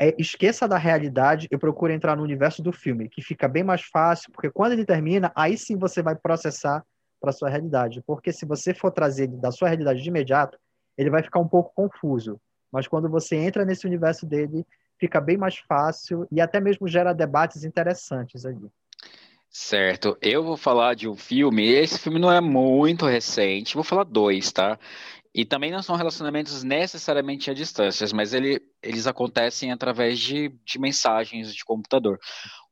é, esqueça da realidade e procure entrar no universo do filme, que fica bem mais fácil, porque quando ele termina, aí sim você vai processar para sua realidade. Porque se você for trazer da sua realidade de imediato, ele vai ficar um pouco confuso. Mas quando você entra nesse universo dele, fica bem mais fácil e até mesmo gera debates interessantes ali. Certo, eu vou falar de um filme. Esse filme não é muito recente, vou falar dois, tá? E também não são relacionamentos necessariamente a distâncias, mas ele, eles acontecem através de, de mensagens de computador.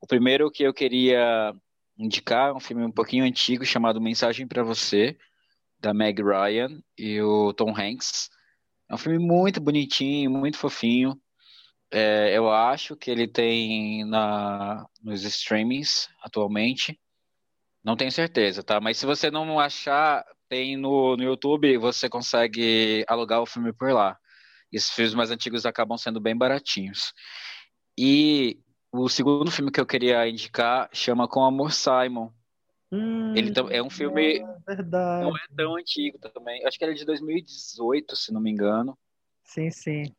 O primeiro que eu queria indicar é um filme um pouquinho antigo chamado Mensagem para Você, da Meg Ryan e o Tom Hanks. É um filme muito bonitinho, muito fofinho. É, eu acho que ele tem na, nos streamings atualmente. Não tenho certeza, tá? Mas se você não achar, tem no, no YouTube, você consegue alugar o filme por lá. Esses filmes mais antigos acabam sendo bem baratinhos. E o segundo filme que eu queria indicar chama Com Amor Simon. Hum, ele é um filme. É verdade. Não é tão antigo também. Acho que ele é de 2018, se não me engano. Sim, sim.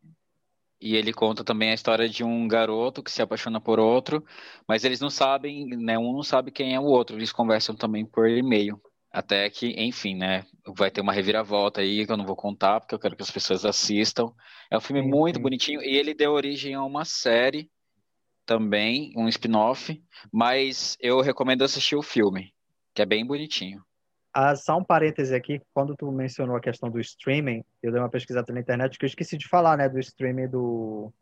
E ele conta também a história de um garoto que se apaixona por outro, mas eles não sabem, né? Um não sabe quem é o outro, eles conversam também por e-mail. Até que, enfim, né? Vai ter uma reviravolta aí que eu não vou contar, porque eu quero que as pessoas assistam. É um filme muito bonitinho e ele deu origem a uma série também, um spin-off, mas eu recomendo assistir o filme, que é bem bonitinho. Ah, só um parêntese aqui, quando tu mencionou a questão do streaming, eu dei uma pesquisada na internet que eu esqueci de falar, né, do streaming do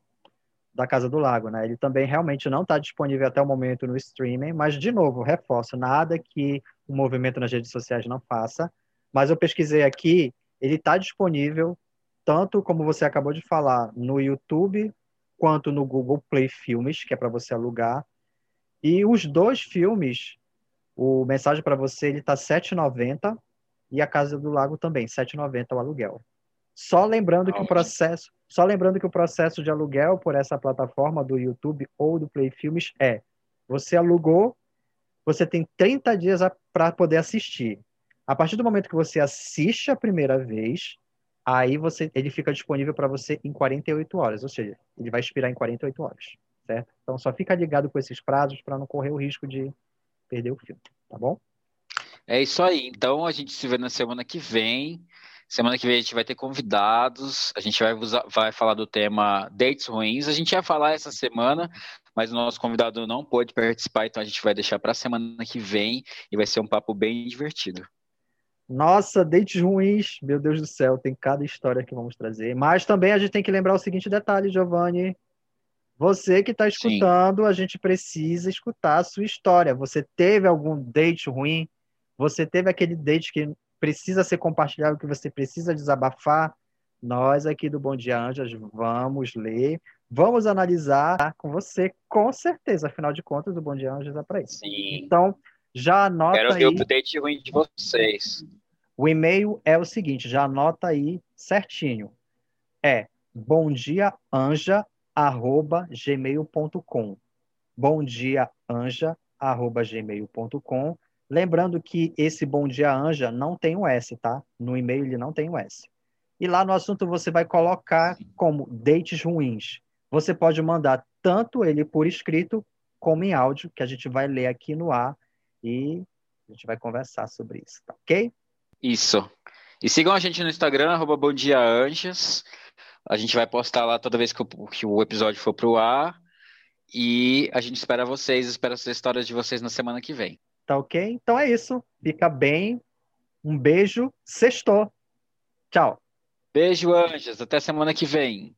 da Casa do Lago, né? Ele também realmente não está disponível até o momento no streaming, mas de novo, reforço, nada que o movimento nas redes sociais não faça. Mas eu pesquisei aqui, ele está disponível tanto como você acabou de falar no YouTube quanto no Google Play Filmes, que é para você alugar. E os dois filmes o Mensagem para Você ele tá 7,90 e a Casa do Lago também, 7,90 o aluguel. Só lembrando que o processo, só lembrando que o processo de aluguel por essa plataforma do YouTube ou do Play Filmes é: você alugou, você tem 30 dias para poder assistir. A partir do momento que você assiste a primeira vez, aí você ele fica disponível para você em 48 horas, ou seja, ele vai expirar em 48 horas, certo? Então só fica ligado com esses prazos para não correr o risco de perder o filme, tá bom? É isso aí. Então a gente se vê na semana que vem. Semana que vem a gente vai ter convidados. A gente vai, vai falar do tema dates ruins. A gente ia falar essa semana, mas o nosso convidado não pôde participar, então a gente vai deixar para a semana que vem e vai ser um papo bem divertido. Nossa, dates ruins, meu Deus do céu, tem cada história que vamos trazer. Mas também a gente tem que lembrar o seguinte detalhe, Giovanni. Você que está escutando, Sim. a gente precisa escutar a sua história. Você teve algum date ruim? Você teve aquele date que precisa ser compartilhado, que você precisa desabafar? Nós aqui do Bom Dia Anjas vamos ler, vamos analisar com você, com certeza. Afinal de contas, o Bom Dia Anjas é para isso. Sim. Então, já anota Quero aí. Quero ver o date ruim de vocês. O e-mail é o seguinte, já anota aí certinho. É bom dia anja arroba gmail.com. Bom dia, anja, arroba gmail.com. Lembrando que esse bom dia, anja, não tem o S, tá? No e-mail ele não tem o S. E lá no assunto você vai colocar como dates ruins. Você pode mandar tanto ele por escrito como em áudio, que a gente vai ler aqui no ar e a gente vai conversar sobre isso, tá ok? Isso. E sigam a gente no Instagram, arroba Bom Dia Anjas. A gente vai postar lá toda vez que o, que o episódio for pro ar. E a gente espera vocês, espera as histórias de vocês na semana que vem. Tá ok? Então é isso. Fica bem. Um beijo. Sextou. Tchau. Beijo, anjos. Até semana que vem.